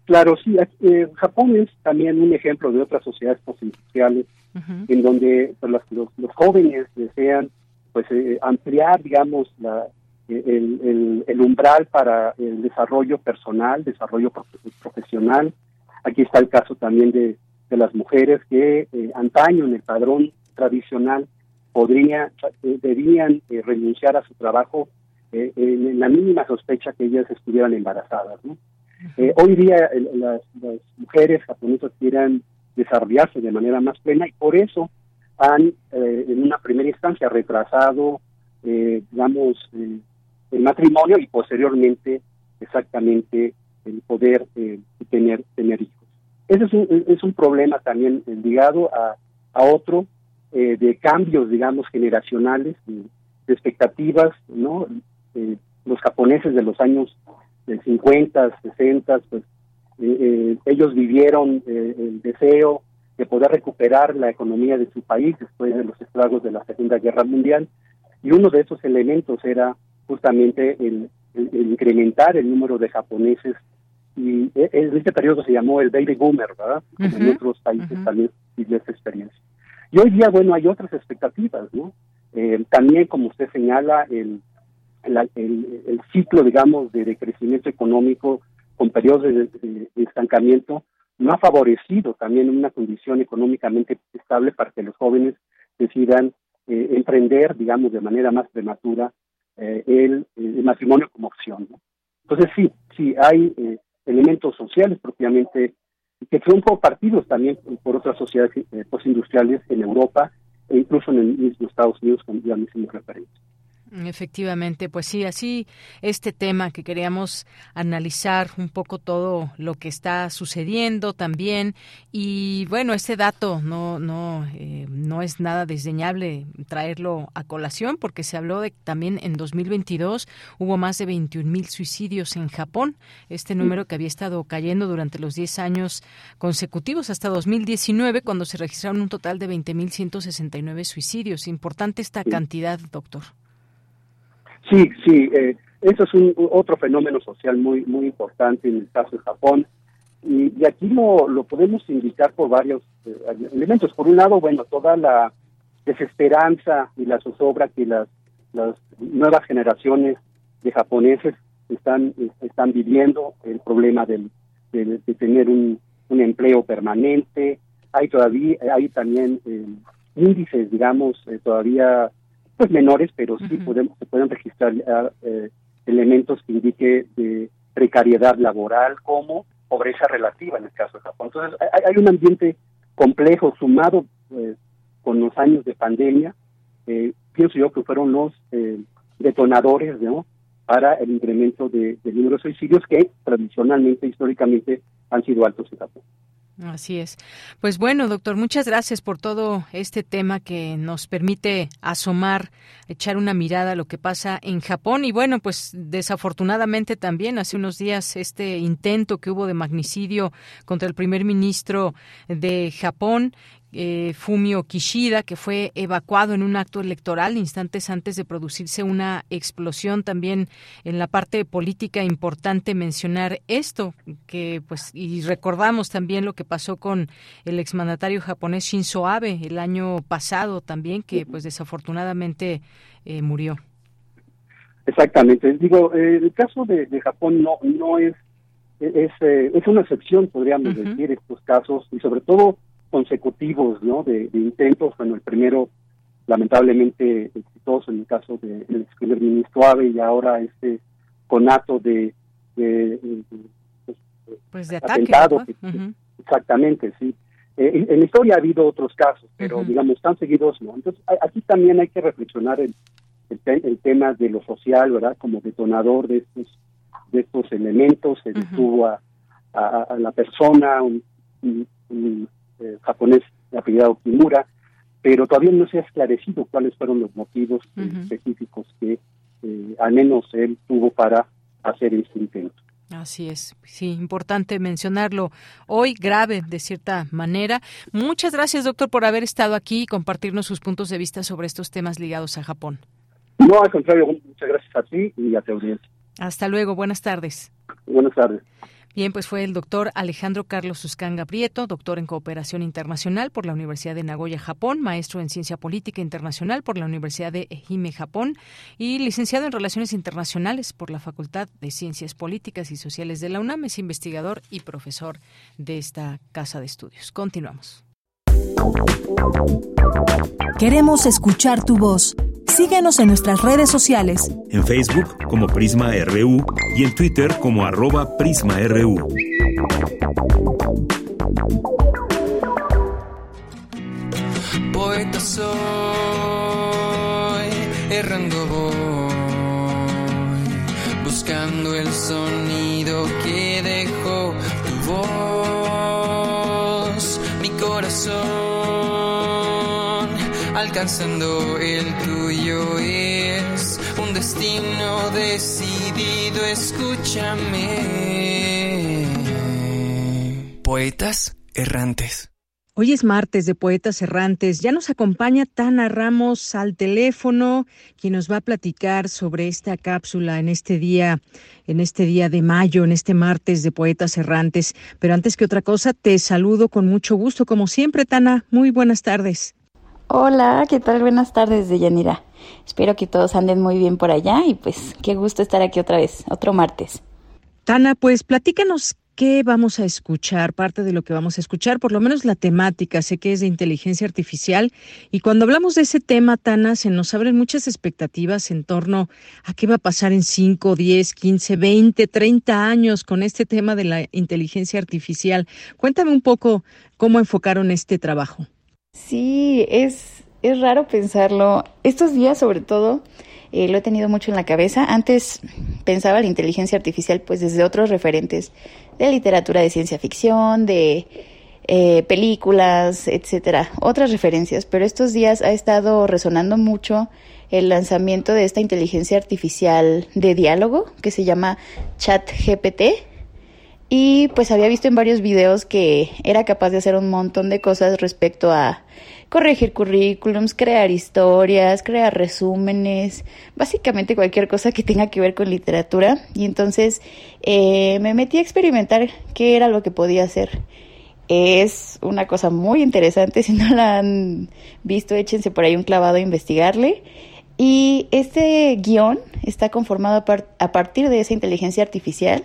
Claro, sí, eh, Japón es también un ejemplo de otras sociedades postindustriales en donde pues, los, los, jóvenes desean pues eh, ampliar, digamos, la, el, el, umbral para el desarrollo personal, desarrollo profesional. Aquí está el caso también de, de las mujeres que eh, antaño en el padrón tradicional podría, eh, debían eh, renunciar a su trabajo en la mínima sospecha que ellas estuvieran embarazadas. hoy día las, las, mujeres japonesas quieren desarrollarse de manera más plena y por eso han en una primera instancia retrasado, digamos, el matrimonio y posteriormente exactamente el poder eh, tener tener hijos. Ese es un, es un problema también eh, ligado a, a otro eh, de cambios, digamos, generacionales, de, expectativas, ¿no? los japoneses de los años 50, 60, pues ellos vivieron el deseo de poder recuperar la economía de su país después de los estragos de la Segunda Guerra Mundial y uno de esos elementos era justamente el, incrementar el número de japoneses y e, en este periodo se llamó el baby boomer, ¿verdad? Como en otros países también vivió esta experiencia. Y hoy día, bueno, hay otras expectativas, ¿no? Eh, también, como usted señala, el, el, ciclo, digamos, de, crecimiento económico con periodos de, estancamiento no ha favorecido también una condición económicamente estable para que los jóvenes decidan eh, emprender, digamos, de manera más prematura eh, el, matrimonio como opción. Entonces sí, sí hay eh, elementos sociales propiamente que son compartidos también por otras sociedades eh, postindustriales en Europa e incluso en el Estados Unidos, como ya hicimos referencia. Efectivamente, pues sí, así este tema que queríamos analizar un poco todo lo que está sucediendo también y bueno, este dato no no eh, no es nada desdeñable traerlo a colación porque se habló de que también en 2022 hubo más de 21 mil suicidios en Japón, este número que había estado cayendo durante los 10 años consecutivos hasta 2019 cuando se registraron un total de 20 mil 169 suicidios. Importante esta cantidad, doctor. Sí, sí, eh, eso es un, otro fenómeno social muy muy importante en el caso de Japón. Y, aquí lo, lo podemos indicar por varios eh, elementos. Por un lado, bueno, toda la desesperanza y la zozobra que las, las nuevas generaciones de japoneses están, están viviendo, el problema del, de, tener un, un, empleo permanente. Hay todavía, hay también eh, índices, digamos, todavía pues menores, pero sí podemos, se pueden registrar eh, elementos que indique de precariedad laboral como pobreza relativa en el caso de Japón. Entonces hay, un ambiente complejo sumado eh, con los años de pandemia, eh, pienso yo que fueron los detonadores ¿no? para el incremento de, del número de suicidios que tradicionalmente, históricamente, han sido altos en Japón. Así es. Pues bueno, doctor, muchas gracias por todo este tema que nos permite asomar, echar una mirada a lo que pasa en Japón. Y bueno, pues desafortunadamente también hace unos días este intento que hubo de magnicidio contra el primer ministro de Japón, eh, Fumio Kishida, que fue evacuado en un acto electoral instantes antes de producirse una explosión. También en la parte política importante mencionar esto, que pues y recordamos también lo que pasó con el exmandatario japonés Shinzo Abe el año pasado también, que pues desafortunadamente eh, murió. Exactamente. Digo, eh, el caso de, de, Japón no no es es, eh, es una excepción, podríamos decir, estos casos, y sobre todo consecutivos, ¿no? De, de, intentos, bueno, el primero lamentablemente exitoso en el caso del de, primer ministro Abe y ahora este conato de, de, pues de atentado. Exactamente, sí. Eh, en, la historia ha habido otros casos, pero digamos, tan seguidos no. Entonces, aquí también hay que reflexionar el, el, tema de lo social, ¿verdad? Como detonador de estos de estos elementos, se detuvo a, a, la persona, un, eh, japonés apellidado Kimura, pero todavía no se ha esclarecido cuáles fueron los motivos específicos que eh, al menos él tuvo para hacer este intento. Así es, sí, importante mencionarlo hoy, grave de cierta manera. Muchas gracias, doctor, por haber estado aquí y compartirnos sus puntos de vista sobre estos temas ligados a Japón. No, al contrario, muchas gracias a ti y a tu audiencia. Hasta luego, buenas tardes. Buenas tardes. Bien, pues fue el doctor Alejandro Carlos Suscanga Prieto, doctor en Cooperación Internacional por la Universidad de Nagoya, Japón, maestro en Ciencia Política Internacional por la Universidad de Ehime, Japón, y licenciado en Relaciones Internacionales por la Facultad de Ciencias Políticas y Sociales de la UNAM. Es investigador y profesor de esta casa de estudios. Continuamos. Queremos escuchar tu voz. Síguenos en nuestras redes sociales. En Facebook como Prisma RU y en Twitter como arroba PrismaRU. Poeta soy, errando voy, buscando el sonido que dejó tu voz, mi corazón, el tuyo es un destino decidido, escúchame. Poetas errantes. Hoy es martes de Poetas Errantes. Ya nos acompaña Tana Ramos al teléfono, quien nos va a platicar sobre esta cápsula en este día, en este día de mayo, en este martes de Poetas Errantes. Pero antes que otra cosa, te saludo con mucho gusto, como siempre, Tana. Muy buenas tardes. Hola, ¿qué tal? Buenas tardes, Deyanira. Espero que todos anden muy bien por allá y pues qué gusto estar aquí otra vez, otro martes. Tana, pues platícanos qué vamos a escuchar, parte de lo que vamos a escuchar, por lo menos la temática, sé que es de inteligencia artificial, y cuando hablamos de ese tema, Tana, se nos abren muchas expectativas en torno a qué va a pasar en 5, 10, 15, 20, 30 años con este tema de la inteligencia artificial. Cuéntame un poco cómo enfocaron este trabajo. Sí, es, es raro pensarlo. Estos días, sobre todo, eh, lo he tenido mucho en la cabeza. Antes pensaba la inteligencia artificial pues desde otros referentes de literatura de ciencia ficción, de eh, películas, etcétera, otras referencias, pero estos días ha estado resonando mucho el lanzamiento de esta inteligencia artificial de diálogo que se llama ChatGPT y pues había visto en varios videos que era capaz de hacer un montón de cosas respecto a corregir currículums, crear historias, crear resúmenes, básicamente cualquier cosa que tenga que ver con literatura. Y entonces eh, me metí a experimentar qué era lo que podía hacer. Es una cosa muy interesante, si no la han visto, échense por ahí un clavado a investigarle. Y este guion está conformado a, a partir de esa inteligencia artificial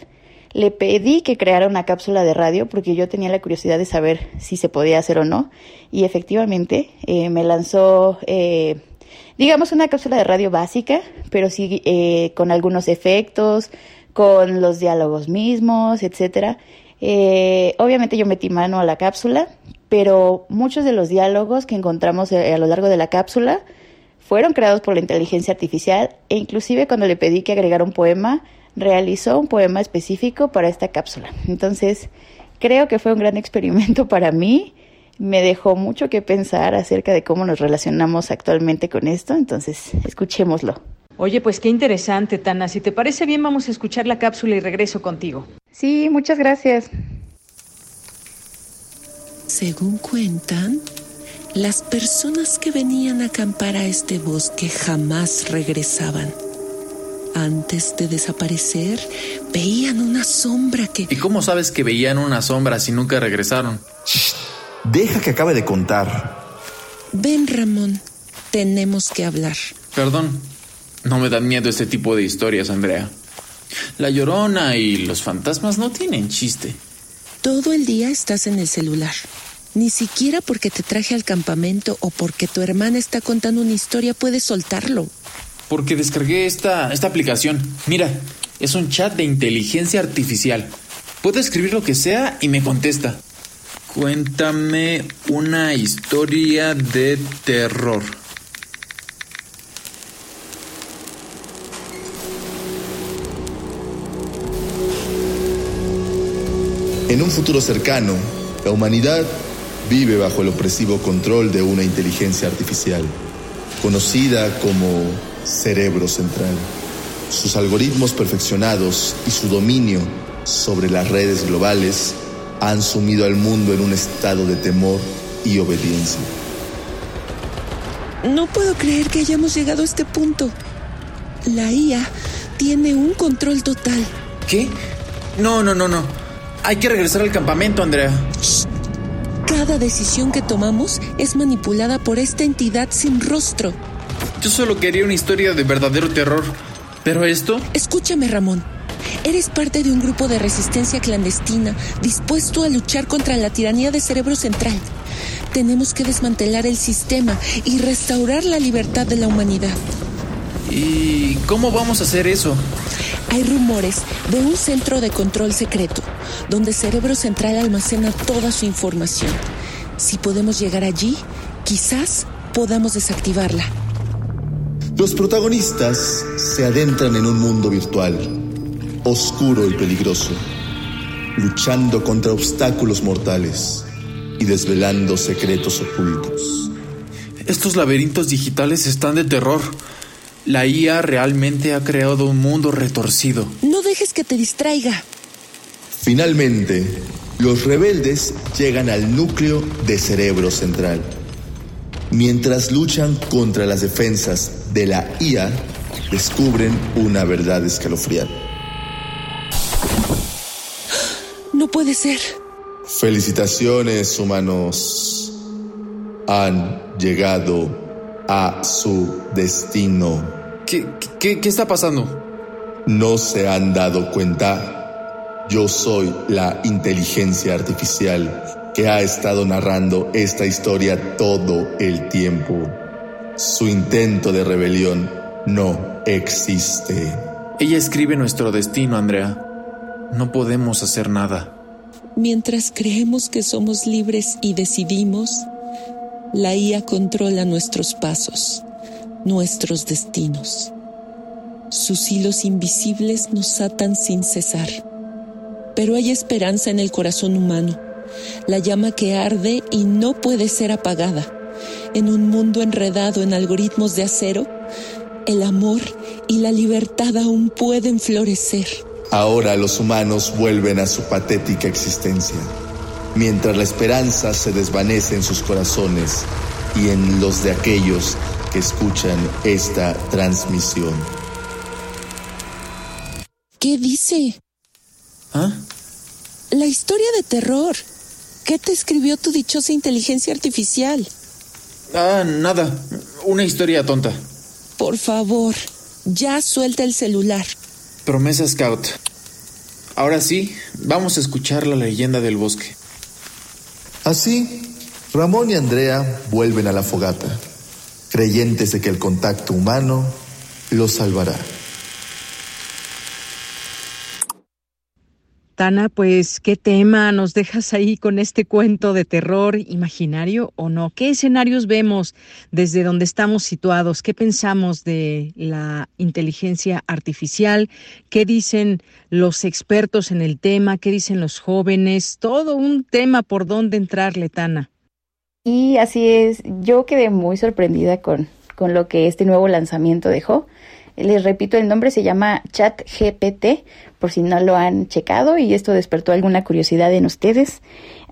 le pedí que creara una cápsula de radio porque yo tenía la curiosidad de saber si se podía hacer o no. Y efectivamente eh, me lanzó, eh, digamos, una cápsula de radio básica, pero sí eh, con algunos efectos, con los diálogos mismos, etcétera. obviamente yo metí mano a la cápsula, pero muchos de los diálogos que encontramos a lo largo de la cápsula fueron creados por la inteligencia artificial e inclusive cuando le pedí que agregara un poema, realizó un poema específico para esta cápsula. Entonces, creo que fue un gran experimento para mí. Me dejó mucho que pensar acerca de cómo nos relacionamos actualmente con esto. Entonces, escuchémoslo. Oye, pues qué interesante, Tana. Si te parece bien, vamos a escuchar la cápsula y regreso contigo. Sí, muchas gracias. Según cuentan, las personas que venían a acampar a este bosque jamás regresaban antes de desaparecer, veían una sombra que... ¿Y cómo sabes que veían una sombra si nunca regresaron? deja que acabe de contar. Ven, Ramón, tenemos que hablar. Perdón, No me dan miedo este tipo de historias, Andrea. La llorona y los fantasmas no tienen chiste. Todo el día estás en el celular. Ni siquiera porque te traje al campamento o porque tu hermana está contando una historia puedes soltarlo. Porque descargué esta, esta aplicación. Mira, es un chat de inteligencia artificial. Puedo escribir lo que sea y me contesta. Cuéntame una historia de terror. En un futuro cercano, la humanidad vive bajo el opresivo control de una inteligencia artificial, conocida como cerebro central. Sus algoritmos perfeccionados y su dominio sobre las redes globales han sumido al mundo en un estado de temor y obediencia. No puedo creer que hayamos llegado a este punto. La IA tiene un control total. ¿Qué? No, no, no, no. Hay que regresar al campamento, Andrea. Cada decisión que tomamos es manipulada por esta entidad sin rostro. Yo solo quería una historia de verdadero terror. Pero esto... Escúchame, Ramón. Eres parte de un grupo de resistencia clandestina dispuesto a luchar contra la tiranía de cerebro central. Tenemos que desmantelar el sistema y restaurar la libertad de la humanidad. ¿Y cómo vamos a hacer eso? Hay rumores de un centro de control secreto, donde Cerebro Central almacena toda su información. Si podemos llegar allí, quizás podamos desactivarla. Los protagonistas se adentran en un mundo virtual, oscuro y peligroso, luchando contra obstáculos mortales y desvelando secretos ocultos. Estos laberintos digitales están de terror. La IA realmente ha creado un mundo retorcido. No dejes que te distraiga. Finalmente, los rebeldes llegan al núcleo de Cerebro Central. Mientras luchan contra las defensas de la IA, descubren una verdad escalofriante. No puede ser. Felicitaciones, humanos. Han llegado a su destino. ¿Qué, qué, qué está pasando? ¿No se han dado cuenta? Yo soy la inteligencia artificial que ha estado narrando esta historia todo el tiempo. Su intento de rebelión no existe. Ella escribe nuestro destino, Andrea. No podemos hacer nada. Mientras creemos que somos libres y decidimos, la IA controla nuestros pasos, nuestros destinos. Sus hilos invisibles nos atan sin cesar. Pero hay esperanza en el corazón humano, la llama que arde y no puede ser apagada. En un mundo enredado en algoritmos de acero, el amor y la libertad aún pueden florecer. Ahora los humanos vuelven a su patética existencia, mientras la esperanza se desvanece en sus corazones y en los de aquellos que escuchan esta transmisión. ¿Qué dice? ¿Ah? La historia de terror. ¿Qué te escribió tu dichosa inteligencia artificial? Ah, nada. Una historia tonta. Por favor, ya suelta el celular. Promesa Scout. Ahora sí, vamos a escuchar la leyenda del bosque. Así, Ramón y Andrea vuelven a la fogata, creyentes de que el contacto humano los salvará. Tana, pues, ¿qué tema nos dejas ahí con este cuento de terror imaginario o no? ¿Qué escenarios vemos desde donde estamos situados? ¿Qué pensamos de la inteligencia artificial? ¿Qué dicen los expertos en el tema? ¿Qué dicen los jóvenes? Todo un tema por donde entrarle, Tana. Y así es, yo quedé muy sorprendida con, con lo que este nuevo lanzamiento dejó. Les repito, el nombre se llama ChatGPT, por si no lo han checado y esto despertó alguna curiosidad en ustedes.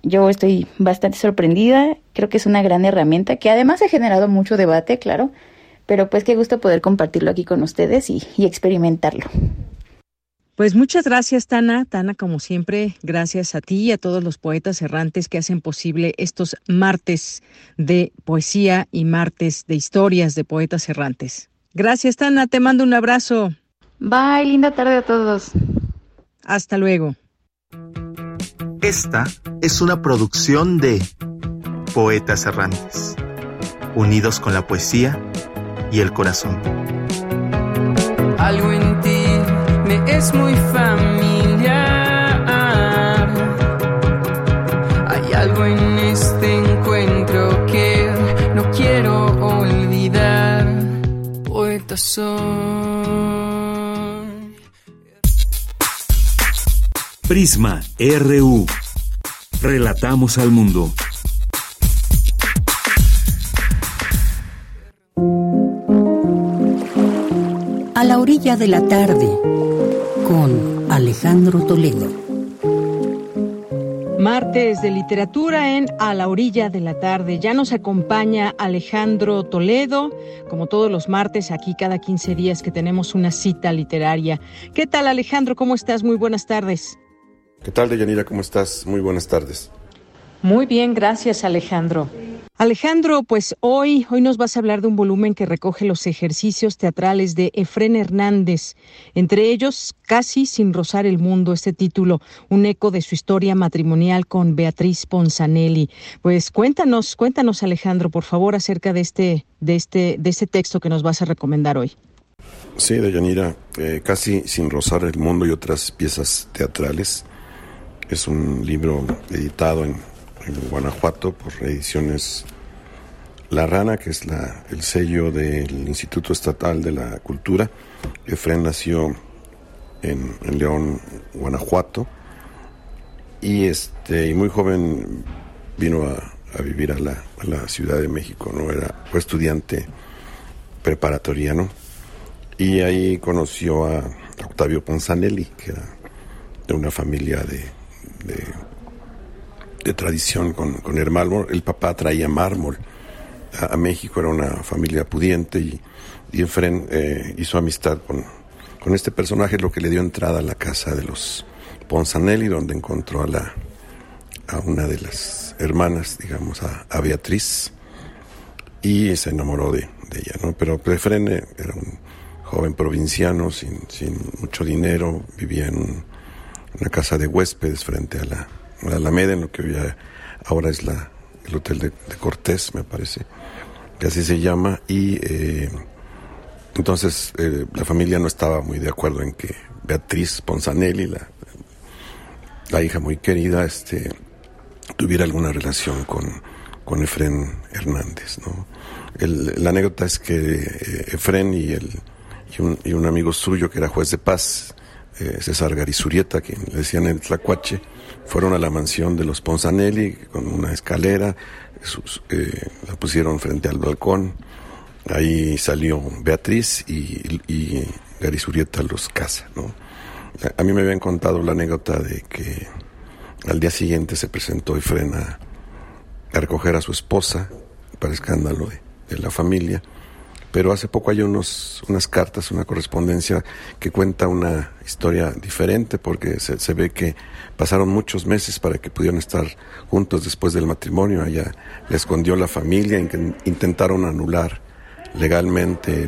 Yo estoy bastante sorprendida, creo que es una gran herramienta que además ha generado mucho debate, claro, pero pues qué gusto poder compartirlo aquí con ustedes y, y experimentarlo. Pues muchas gracias, Tana. Tana, como siempre, gracias a ti y a todos los poetas errantes que hacen posible estos martes de poesía y martes de historias de poetas errantes. Gracias, Tana. Te mando un abrazo. Bye, linda tarde a todos. Hasta luego. Esta es una producción de Poetas Errantes, unidos con la poesía y el corazón. Algo en ti me es muy familiar. Hay algo en Soy. Prisma RU. Relatamos al mundo. A la orilla de la tarde, con Alejandro Toledo. Martes de literatura en A la orilla de la tarde. Ya nos acompaña Alejandro Toledo, como todos los martes, aquí cada 15 días que tenemos una cita literaria. ¿Qué tal Alejandro? ¿Cómo estás? Muy buenas tardes. ¿Qué tal, Deyanira? ¿Cómo estás? Muy buenas tardes. Muy bien, gracias Alejandro. Alejandro, pues hoy, hoy nos vas a hablar de un volumen que recoge los ejercicios teatrales de Efrén Hernández, entre ellos Casi sin rozar el mundo, este título, un eco de su historia matrimonial con Beatriz Ponzanelli. Pues cuéntanos, cuéntanos Alejandro, por favor, acerca de este, de este, de este texto que nos vas a recomendar hoy. Sí, Deyanira, eh, Casi sin rozar el mundo y otras piezas teatrales. Es un libro editado en, en Guanajuato por Ediciones La Rana, que es el sello del Instituto Estatal de la Cultura. Efren nació en, León, Guanajuato, y, este, y muy joven vino a, vivir a la, Ciudad de México, ¿no? Era, fue estudiante preparatoriano, y ahí conoció a Octavio Ponzanelli, que era de una familia de, de tradición con, con, el mármol. El papá traía mármol a, México, era una familia pudiente y, y Efren eh, hizo amistad con, con este personaje, lo que le dio entrada a la casa de los Ponzanelli, donde encontró a, la, a una de las hermanas, digamos, a, a Beatriz, y se enamoró de, de ella, ¿no? Pero Efren era un joven provinciano, sin, sin mucho dinero, vivía en un, una casa de huéspedes frente a la, la Alameda, en lo que hoy ahora es la, el Hotel de, Cortés, me parece, que así se llama, y eh, entonces eh, la familia no estaba muy de acuerdo en que Beatriz Ponzanelli, la, la hija muy querida, este, tuviera alguna relación con, con Efren Hernández. ¿no? La anécdota es que eh, Efren y, el, y, un, y un amigo suyo que era juez de paz, eh, César Garizurieta, quien le decían el Tlacuache, fueron a la mansión de los Ponzanelli con una escalera, eh, la pusieron frente al balcón, ahí salió Beatriz y, y Garizurieta los casa. A, mí me habían contado la anécdota de que al día siguiente se presentó Efren a, a recoger a su esposa, para escándalo de la familia, pero hace poco hay unos, unas cartas, una correspondencia que cuenta una historia diferente porque se, ve que pasaron muchos meses para que pudieran estar juntos después del matrimonio. Ella le escondió la familia, intentaron anular legalmente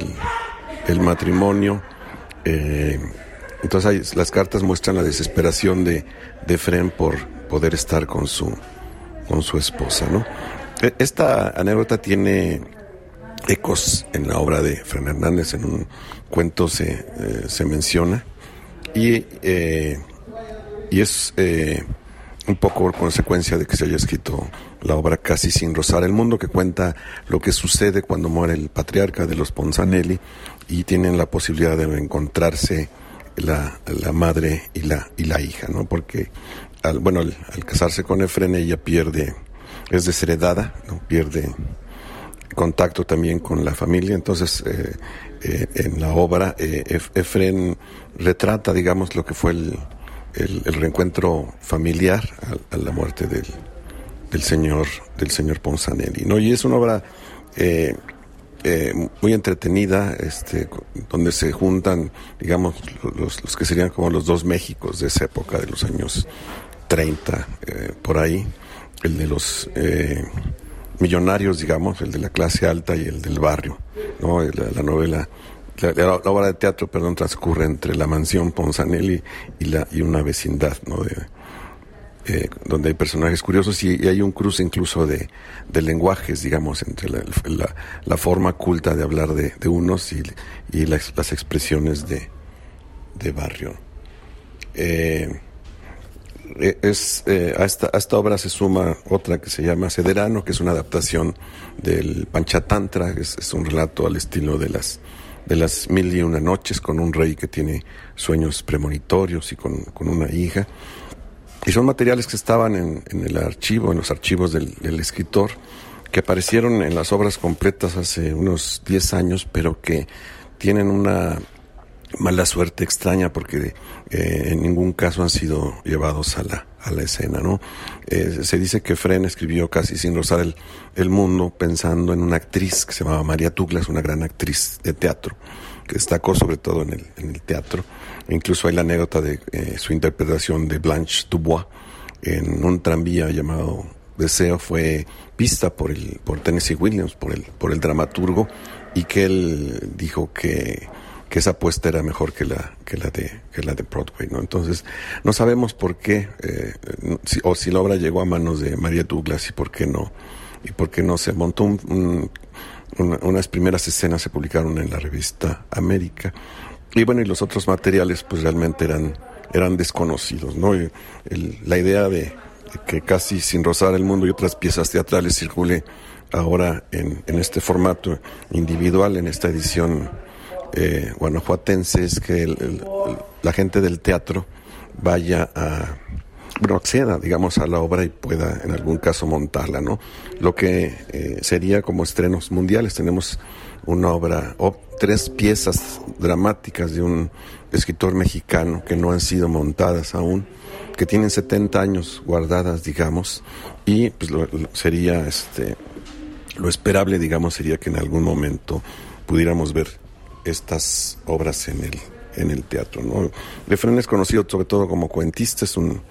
el, matrimonio. Eh, entonces hay, las cartas muestran la desesperación de, de Fren por poder estar con su, con su esposa. ¿no? Esta anécdota tiene ecos en la obra de Fran Hernández, en un cuento se, eh, se menciona, y, eh, y es eh, un poco consecuencia de que se haya escrito la obra Casi sin rozar el mundo, que cuenta lo que sucede cuando muere el patriarca de los Ponzanelli y tienen la posibilidad de encontrarse la, la madre y la, y la hija, ¿no? Porque, al, bueno, al casarse con Efren, ella pierde, es desheredada, ¿no? Pierde contacto también con la familia. Entonces, eh, eh, en la obra, eh, Efren retrata, digamos, lo que fue el, el, reencuentro familiar a, a, la muerte del, del señor del señor Ponzanelli. ¿no? Y es una obra eh, muy entretenida, este, donde se juntan, digamos, los, los, que serían como los dos Méxicos de esa época, de los años 30, por ahí, el de los millonarios, digamos, el de la clase alta y el del barrio, ¿no? La, la novela la, obra de teatro, perdón, transcurre entre la mansión Ponzanelli y, la, y una vecindad, ¿no? De, eh, donde hay personajes curiosos y, hay un cruce incluso de, de lenguajes, digamos, entre la, la, forma culta de hablar de, de unos y, y las, las, expresiones de, de barrio. Eh, eh, es, a, esta, a, esta, obra se suma otra que se llama Cederano, que es una adaptación del Panchatantra, es, un relato al estilo de las de las mil y una noches con un rey que tiene sueños premonitorios y con, con una hija. Y son materiales que estaban en, en el archivo, en los archivos del, del, escritor, que aparecieron en las obras completas hace unos 10 años, pero que tienen una mala suerte extraña porque eh, en ningún caso han sido llevados a la, a la escena, ¿no? Eh, se dice que Fren escribió casi sin rozar el, el, mundo pensando en una actriz que se llamaba María Douglas, una gran actriz de teatro, que destacó sobre todo en el, en el teatro. Incluso hay la anécdota de eh, su interpretación de Blanche Dubois en un tranvía llamado Deseo fue vista por el por Tennessee Williams, por el por el dramaturgo y que él dijo que que esa apuesta era mejor que la, que la, de, que la de Broadway, ¿no? Entonces, no sabemos por qué, eh, o si la obra llegó a manos de María Douglas y por qué no, y por no se montó un, unas primeras escenas se publicaron en la revista América. Y bueno, y los otros materiales pues realmente eran, eran desconocidos, ¿no? la idea de, que casi sin rozar el mundo y otras piezas teatrales circule ahora en, en este formato individual, en esta edición eh, guanajuatense es que la gente del teatro vaya a, bueno, acceda, digamos, a la obra y pueda en algún caso montarla, ¿no? Lo que eh, sería como estrenos mundiales. Tenemos una obra, o tres piezas dramáticas de un escritor mexicano que no han sido montadas aún, que tienen 70 años guardadas, digamos, y pues lo, sería, este, lo esperable, digamos, sería que en algún momento pudiéramos ver estas obras en el, en el teatro. ¿no? Lefren es conocido sobre todo como cuentista, es un,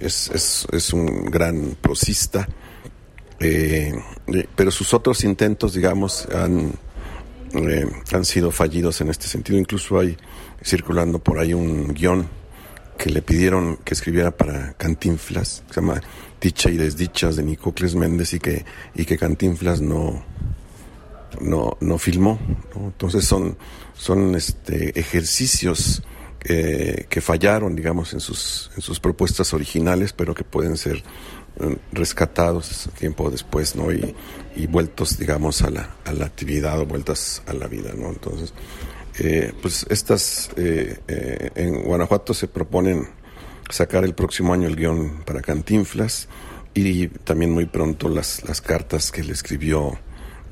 es, es, es un gran prosista, eh, pero sus otros intentos, digamos, han, eh, han sido fallidos en este sentido. Incluso hay circulando por ahí un guion que le pidieron que escribiera para Cantinflas, que se llama Dicha y Desdichas de Nicocles Méndez y que, y que Cantinflas no, no, no filmó. Entonces son, son este, ejercicios eh, que fallaron, digamos, en sus, en sus propuestas originales, pero que pueden ser eh, rescatados tiempo después, ¿no? Y, y vueltos, digamos, a la, a la actividad o vueltas a la vida, ¿no? Entonces, eh, pues estas, en Guanajuato se proponen sacar el próximo año el guion para Cantinflas y también muy pronto las, las cartas que le escribió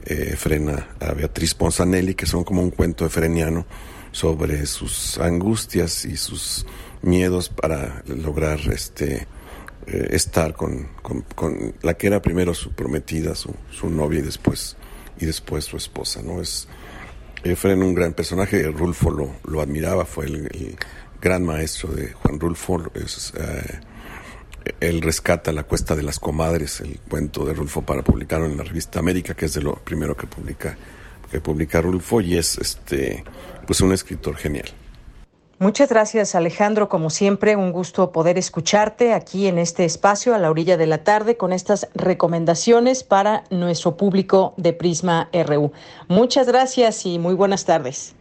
eh, frena a Beatriz Ponzanelli, que son como un cuento freniano sobre sus angustias y sus miedos para lograr este eh, estar con, con, la que era primero su prometida, su, su novia y después y después su esposa, ¿no? Es Efren un gran personaje, Rulfo lo, lo admiraba, fue el, gran maestro de Juan Rulfo, eh, él rescata La Cuesta de las Comadres, el cuento de Rulfo para publicarlo en la revista América, que es de lo primero que publica, que publica Rulfo, y es este pues un escritor genial. Muchas gracias Alejandro, como siempre, un gusto poder escucharte aquí en este espacio a la orilla de la tarde con estas recomendaciones para nuestro público de Prisma RU. Muchas gracias y muy buenas tardes.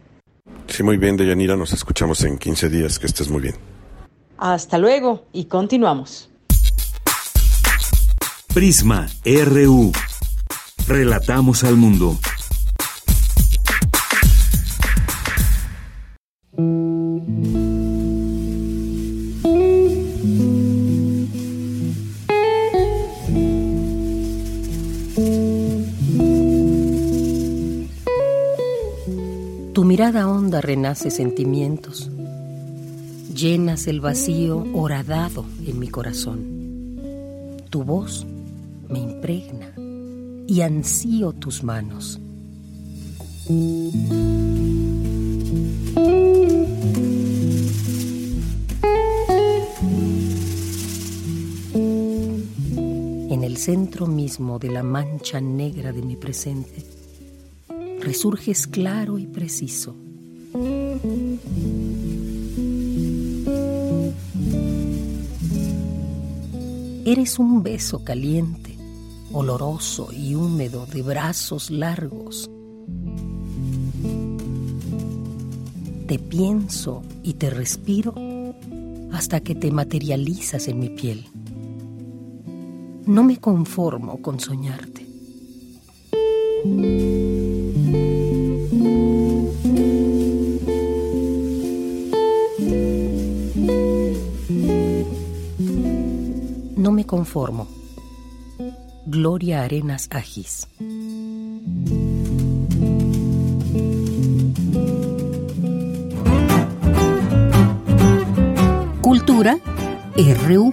Sí, muy bien, Deyanira, nos escuchamos en 15 días, que estés muy bien. Hasta luego y continuamos. Prisma RU. Relatamos al mundo. Tu mirada honda renace sentimientos. Llenas el vacío horadado en mi corazón. Tu voz me impregna y ansío tus manos. En el centro mismo de la mancha negra de mi presente, resurges claro y preciso, Eres un beso caliente, oloroso y húmedo de brazos largos. Te pienso y te respiro hasta que te materializas en mi piel. No me conformo con soñarte. No me conformo. Gloria Arenas Agis. Cultura RU.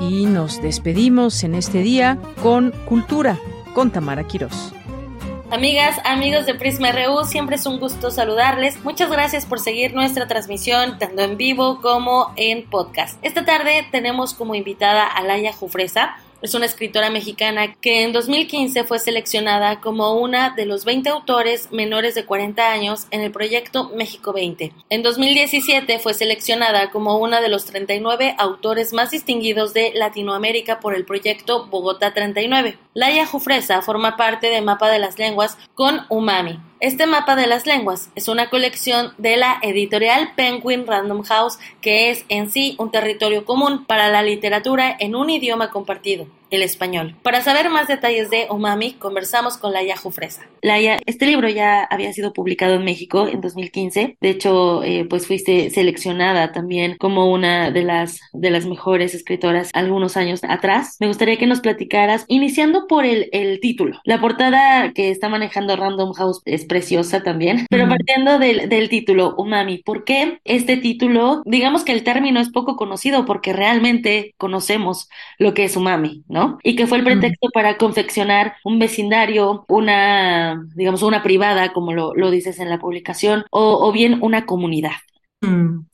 Y nos despedimos en este día con Cultura, con Tamara Quirós. Amigas, amigos de Prisma RU, siempre es un gusto saludarles. Muchas gracias por seguir nuestra transmisión, tanto en vivo como en podcast. Esta tarde tenemos como invitada a Laia Jufresa, es una escritora mexicana que en 2015 fue seleccionada como una de los 20 autores menores de 40 años en el proyecto México 20. En 2017 fue seleccionada como una de los 39 autores más distinguidos de Latinoamérica por el proyecto Bogotá 39. Laia Jufresa forma parte de Mapa de las Lenguas con Umami, este mapa de las lenguas es una colección de la editorial Penguin Random House que es en sí un territorio común para la literatura en un idioma compartido el español. Para saber más detalles de Umami, conversamos con Laia Jufresa. Laia, este libro ya había sido publicado en México en 2015. De hecho, eh, pues fuiste seleccionada también como una de las, de las mejores escritoras algunos años atrás. Me gustaría que nos platicaras, iniciando por el, el título. La portada que está manejando Random House es preciosa también, pero partiendo del, del título, Umami, ¿por qué este título? Digamos que el término es poco conocido porque realmente conocemos lo que es umami, ¿no? Y que fue el pretexto para confeccionar un vecindario, una, digamos, una privada, como lo, lo dices en la publicación, o, o bien una comunidad. Mm.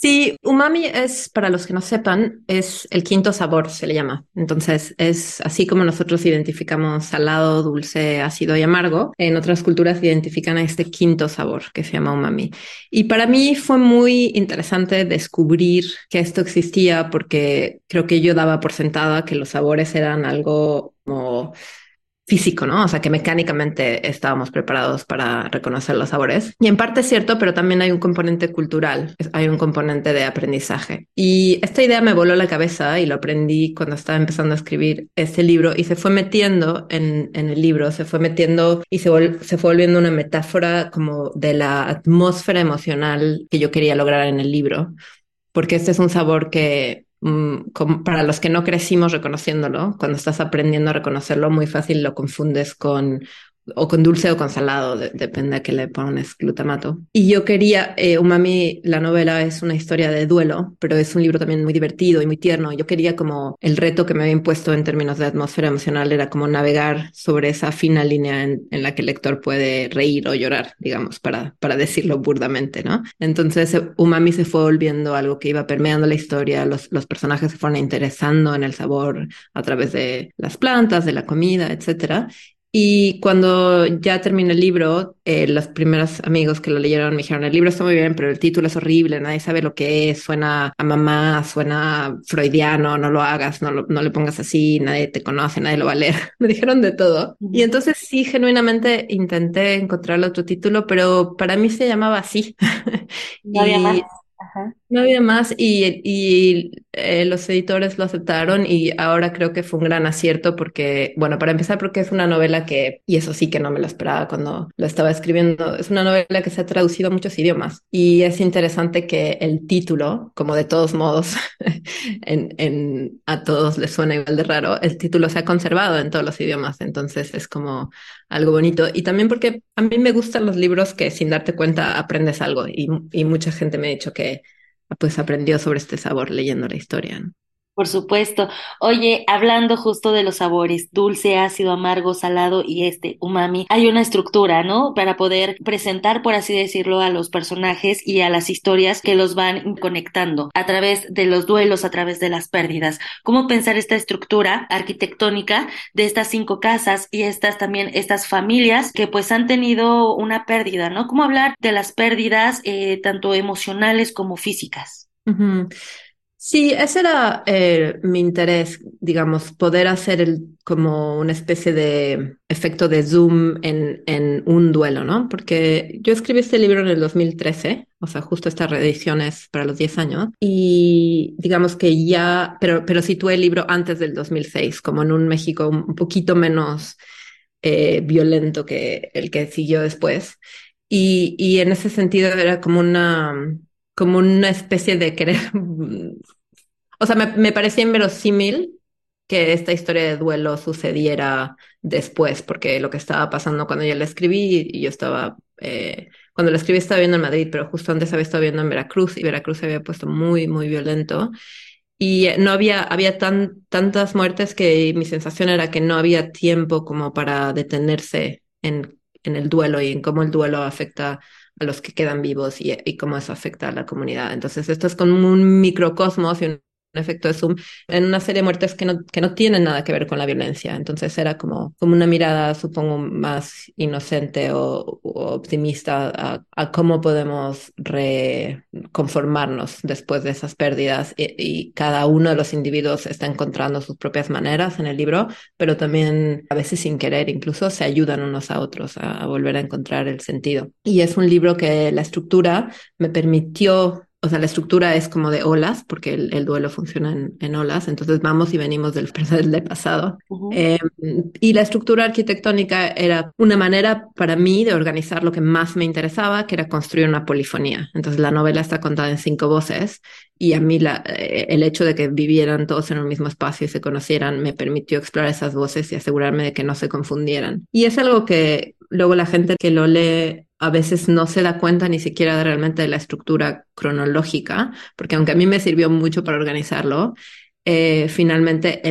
Sí, umami es, para los que no sepan, es el quinto sabor, se le llama. Entonces, es así como nosotros identificamos salado, dulce, ácido y amargo, en otras culturas identifican a este quinto sabor que se llama umami. Y para mí fue muy interesante descubrir que esto existía porque creo que yo daba por sentada que los sabores eran algo como físico, ¿no? O sea, que mecánicamente estábamos preparados para reconocer los sabores. Y en parte es cierto, pero también hay un componente cultural, hay un componente de aprendizaje. Y esta idea me voló la cabeza y lo aprendí cuando estaba empezando a escribir este libro y se fue metiendo en, el libro, se fue metiendo y se, vol se fue volviendo una metáfora como de la atmósfera emocional que yo quería lograr en el libro. Porque este es un sabor que para los que no crecimos reconociéndolo, cuando estás aprendiendo a reconocerlo, muy fácil lo confundes con o con dulce o con salado, depende a qué le pones glutamato. Y yo quería, eh, Umami, la novela es una historia de duelo, pero es un libro también muy divertido y muy tierno. Yo quería como el reto que me había impuesto en términos de atmósfera emocional era como navegar sobre esa fina línea en, la que el lector puede reír o llorar, digamos, para, para decirlo burdamente, ¿no? Entonces, Umami se fue volviendo algo que iba permeando la historia, los, los personajes se fueron interesando en el sabor a través de las plantas, de la comida, etcétera. Y cuando ya terminé el libro, eh, los primeros amigos que lo leyeron me dijeron, el libro está muy bien, pero el título es horrible, nadie sabe lo que es, suena a mamá, suena freudiano, no lo hagas, no, lo, no le pongas así, nadie te conoce, nadie lo va a leer. me dijeron de todo. Y entonces sí, genuinamente intenté encontrar otro título, pero para mí se llamaba así. No había más. No había más y, y eh, los editores lo aceptaron y ahora creo que fue un gran acierto porque, bueno, para empezar porque es una novela que, y eso sí que no me lo esperaba cuando lo estaba escribiendo, es una novela que se ha traducido a muchos idiomas y es interesante que el título, como de todos modos en, en, a todos les suena igual de raro, el título se ha conservado en todos los idiomas, entonces es como algo bonito. Y también porque a mí me gustan los libros que sin darte cuenta aprendes algo y, y mucha gente me ha dicho que pues aprendió sobre este sabor leyendo la historia. Por supuesto. Oye, hablando justo de los sabores, dulce, ácido, amargo, salado y este umami, hay una estructura, ¿no? Para poder presentar, por así decirlo, a los personajes y a las historias que los van conectando a través de los duelos, a través de las pérdidas. ¿Cómo pensar esta estructura arquitectónica de estas cinco casas y estas también, estas familias que pues han tenido una pérdida, ¿no? ¿Cómo hablar de las pérdidas, eh, tanto emocionales como físicas? Sí, ese era eh, mi interés, digamos, poder hacer como una especie de efecto de zoom en, un duelo, ¿no? Porque yo escribí este libro en el 2013, o sea, justo estas reediciones para los 10 años, y digamos que ya, pero, pero situé el libro antes del 2006, como en un México un poquito menos eh, violento que el que siguió después. Y en ese sentido era como una como una especie de querer, o sea, me, parecía inverosímil que esta historia de duelo sucediera después, porque lo que estaba pasando cuando yo la escribí, y yo estaba, eh, cuando la escribí estaba viendo en Madrid, pero justo antes había estado viendo en Veracruz, y Veracruz se había puesto muy, muy violento, y no había, había tan, tantas muertes que mi sensación era que no había tiempo como para detenerse en, en el duelo y en cómo el duelo afecta a los que quedan vivos y, y, cómo eso afecta a la comunidad. Entonces, esto es como un microcosmos y efecto de zoom en una serie de muertes que no, que no tienen nada que ver con la violencia. Entonces era como, como una mirada, supongo, más inocente o, o optimista a, a, cómo podemos reconformarnos después de esas pérdidas y, y, cada uno de los individuos está encontrando sus propias maneras en el libro, pero también a veces sin querer incluso se ayudan unos a otros a, a volver a encontrar el sentido. Y es un libro que la estructura me permitió o sea, la estructura es como de olas, porque el, el duelo funciona en, en, olas, entonces vamos y venimos del pasado. Uh -huh. eh, y la estructura arquitectónica era una manera para mí de organizar lo que más me interesaba, que era construir una polifonía. Entonces la novela está contada en cinco voces y a mí la, eh, el hecho de que vivieran todos en un mismo espacio y se conocieran me permitió explorar esas voces y asegurarme de que no se confundieran. Y es algo que luego la gente que lo lee a veces no se da cuenta ni siquiera realmente de la estructura cronológica, porque aunque a mí me sirvió mucho para organizarlo, eh, finalmente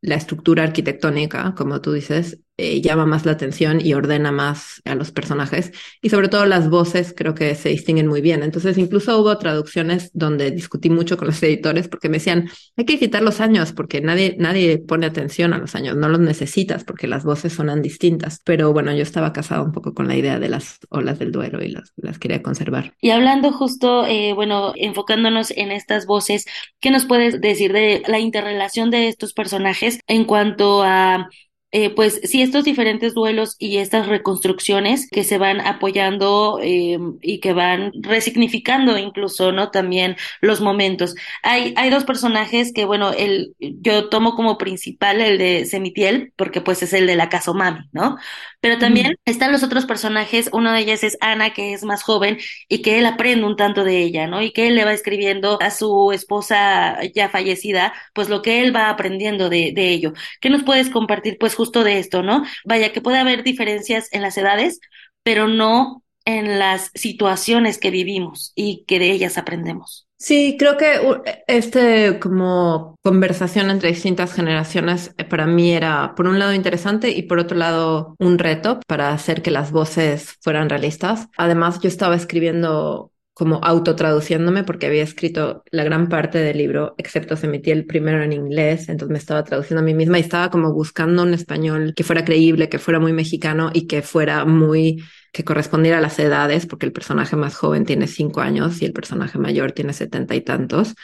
la estructura arquitectónica, como tú dices, eh, llama más la atención y ordena más a los personajes. Y sobre todo las voces creo que se distinguen muy bien. Entonces incluso hubo traducciones donde discutí mucho con los editores porque me decían, hay que quitar los años porque nadie, nadie pone atención a los años, no los necesitas porque las voces sonan distintas. Pero bueno, yo estaba casada un poco con la idea de las olas del duelo y las, las quería conservar. Y hablando justo, eh, bueno, enfocándonos en estas voces, ¿qué nos puedes decir de la interrelación de estos personajes en cuanto a eh, pues sí, estos diferentes duelos y estas reconstrucciones que se van apoyando eh, y que van resignificando incluso, ¿no? También los momentos. Hay, hay dos personajes que, bueno, el, yo tomo como principal el de Semitiel, porque pues es el de la casa Mami, ¿no? Pero también mm. están los otros personajes, uno de ellas es Ana, que es más joven y que él aprende un tanto de ella, ¿no? Y que él le va escribiendo a su esposa ya fallecida, pues lo que él va aprendiendo de, de ello. ¿Qué nos puedes compartir, pues, justo de esto, ¿no? Vaya, que puede haber diferencias en las edades, pero no en las situaciones que vivimos y que de ellas aprendemos. Sí, creo que este como conversación entre distintas generaciones eh, para mí era por un lado interesante y por otro lado un reto para hacer que las voces fueran realistas. Además, yo estaba escribiendo como autotraduciéndome porque había escrito la gran parte del libro, excepto se emitía el primero en inglés, entonces me estaba traduciendo a mí misma y estaba como buscando un español que fuera creíble, que fuera muy mexicano y que fuera muy que correspondiera a las edades, porque el personaje más joven tiene cinco años y el personaje mayor tiene setenta y tantos.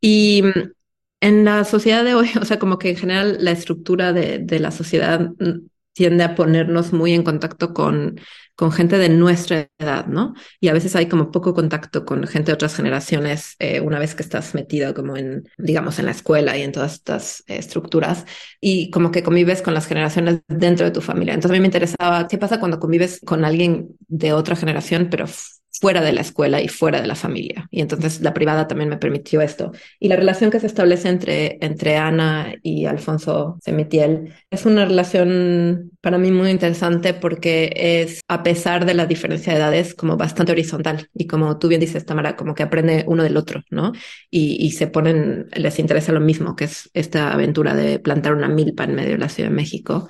Y en la sociedad de hoy, o sea, como que en general la estructura de, de la sociedad tiende a ponernos muy en contacto con, con gente de nuestra edad, ¿no? Y a veces hay como poco contacto con gente de otras generaciones eh, una vez que estás metido como en, digamos, en la escuela y en todas estas estructuras y como que convives con las generaciones dentro de tu familia. Entonces a mí me interesaba qué pasa cuando convives con alguien de otra generación, pero fuera de la escuela y fuera de la familia. Y entonces la privada también me permitió esto. Y la relación que se establece entre, entre Ana y Alfonso Semitiel es una relación para mí muy interesante porque es, a pesar de la diferencia de edades, como bastante horizontal. Y como tú bien dices, Tamara, como que aprende uno del otro, ¿no? Y, y se ponen, les interesa lo mismo, que es esta aventura de plantar una milpa en medio de la Ciudad de México.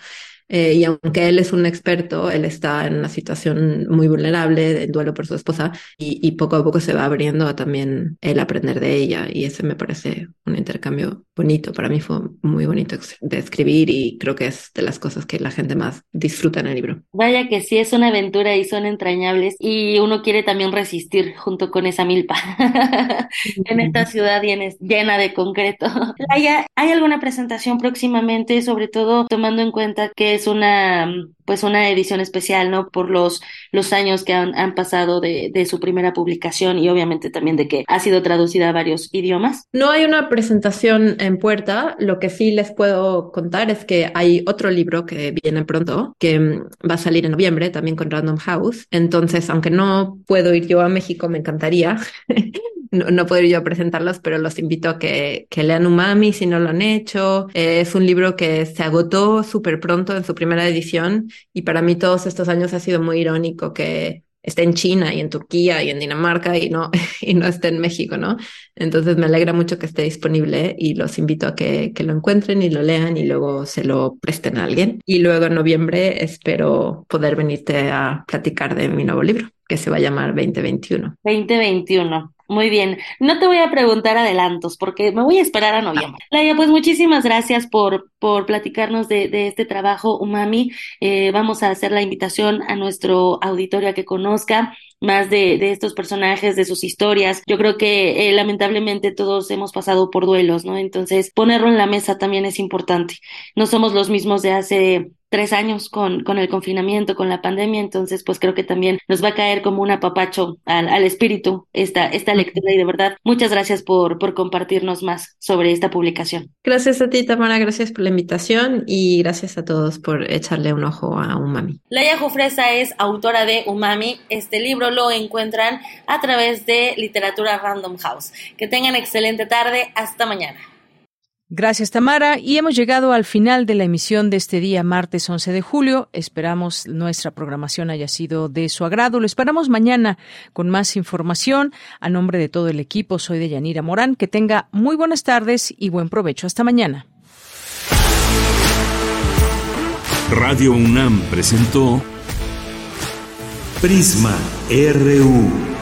Eh, y aunque él es un experto, él está en una situación muy vulnerable, de duelo por su esposa, y, poco a poco se va abriendo a también el aprender de ella. Y ese me parece un intercambio bonito. Para mí fue muy bonito de escribir y creo que es de las cosas que la gente más disfruta en el libro. Vaya que sí, es una aventura y son entrañables y uno quiere también resistir junto con esa milpa en esta ciudad llena de concreto. ¿hay alguna presentación próximamente, sobre todo tomando en cuenta que es una pues una edición especial, ¿no? Por los, los años que han, han pasado de, de, su primera publicación y obviamente también de que ha sido traducida a varios idiomas. No hay una presentación en puerta. Lo que sí les puedo contar es que hay otro libro que viene pronto, que mm, va a salir en noviembre también con Random House. Entonces, aunque no puedo ir yo a México, me encantaría. no, no yo presentarlos, pero los invito a que, que lean Umami si no lo han hecho. Eh, es un libro que se agotó súper pronto en su primera edición y para mí todos estos años ha sido muy irónico que esté en China y en Turquía y en Dinamarca y no, y no esté en México, ¿no? Entonces me alegra mucho que esté disponible y los invito a que, lo encuentren y lo lean y luego se lo presten a alguien. Y luego en noviembre espero poder venirte a platicar de mi nuevo libro, que se va a llamar 2021. 2021. Muy bien, no te voy a preguntar adelantos porque me voy a esperar a noviembre. Laia, pues muchísimas gracias por, por platicarnos de, de este trabajo, Umami. Eh, vamos a hacer la invitación a nuestro auditorio a que conozca más de, de estos personajes, de sus historias. Yo creo que eh, lamentablemente todos hemos pasado por duelos, ¿no? Entonces, ponerlo en la mesa también es importante. No somos los mismos de hace tres años con, con el confinamiento, con la pandemia, entonces pues creo que también nos va a caer como un apapacho al, al espíritu esta, esta lectura y de verdad muchas gracias por, por compartirnos más sobre esta publicación. Gracias a ti Tamara, gracias por la invitación y gracias a todos por echarle un ojo a Umami. Laia Jufresa es autora de Umami, este libro lo encuentran a través de Literatura Random House. Que tengan excelente tarde, hasta mañana. Gracias, Tamara. Y hemos llegado al final de la emisión de este día, martes 11 de julio. Esperamos nuestra programación haya sido de su agrado. Lo esperamos mañana con más información. A nombre de todo el equipo, soy de Yanira Morán. Que tenga muy buenas tardes y buen provecho. Hasta mañana. Radio UNAM presentó Prisma RU.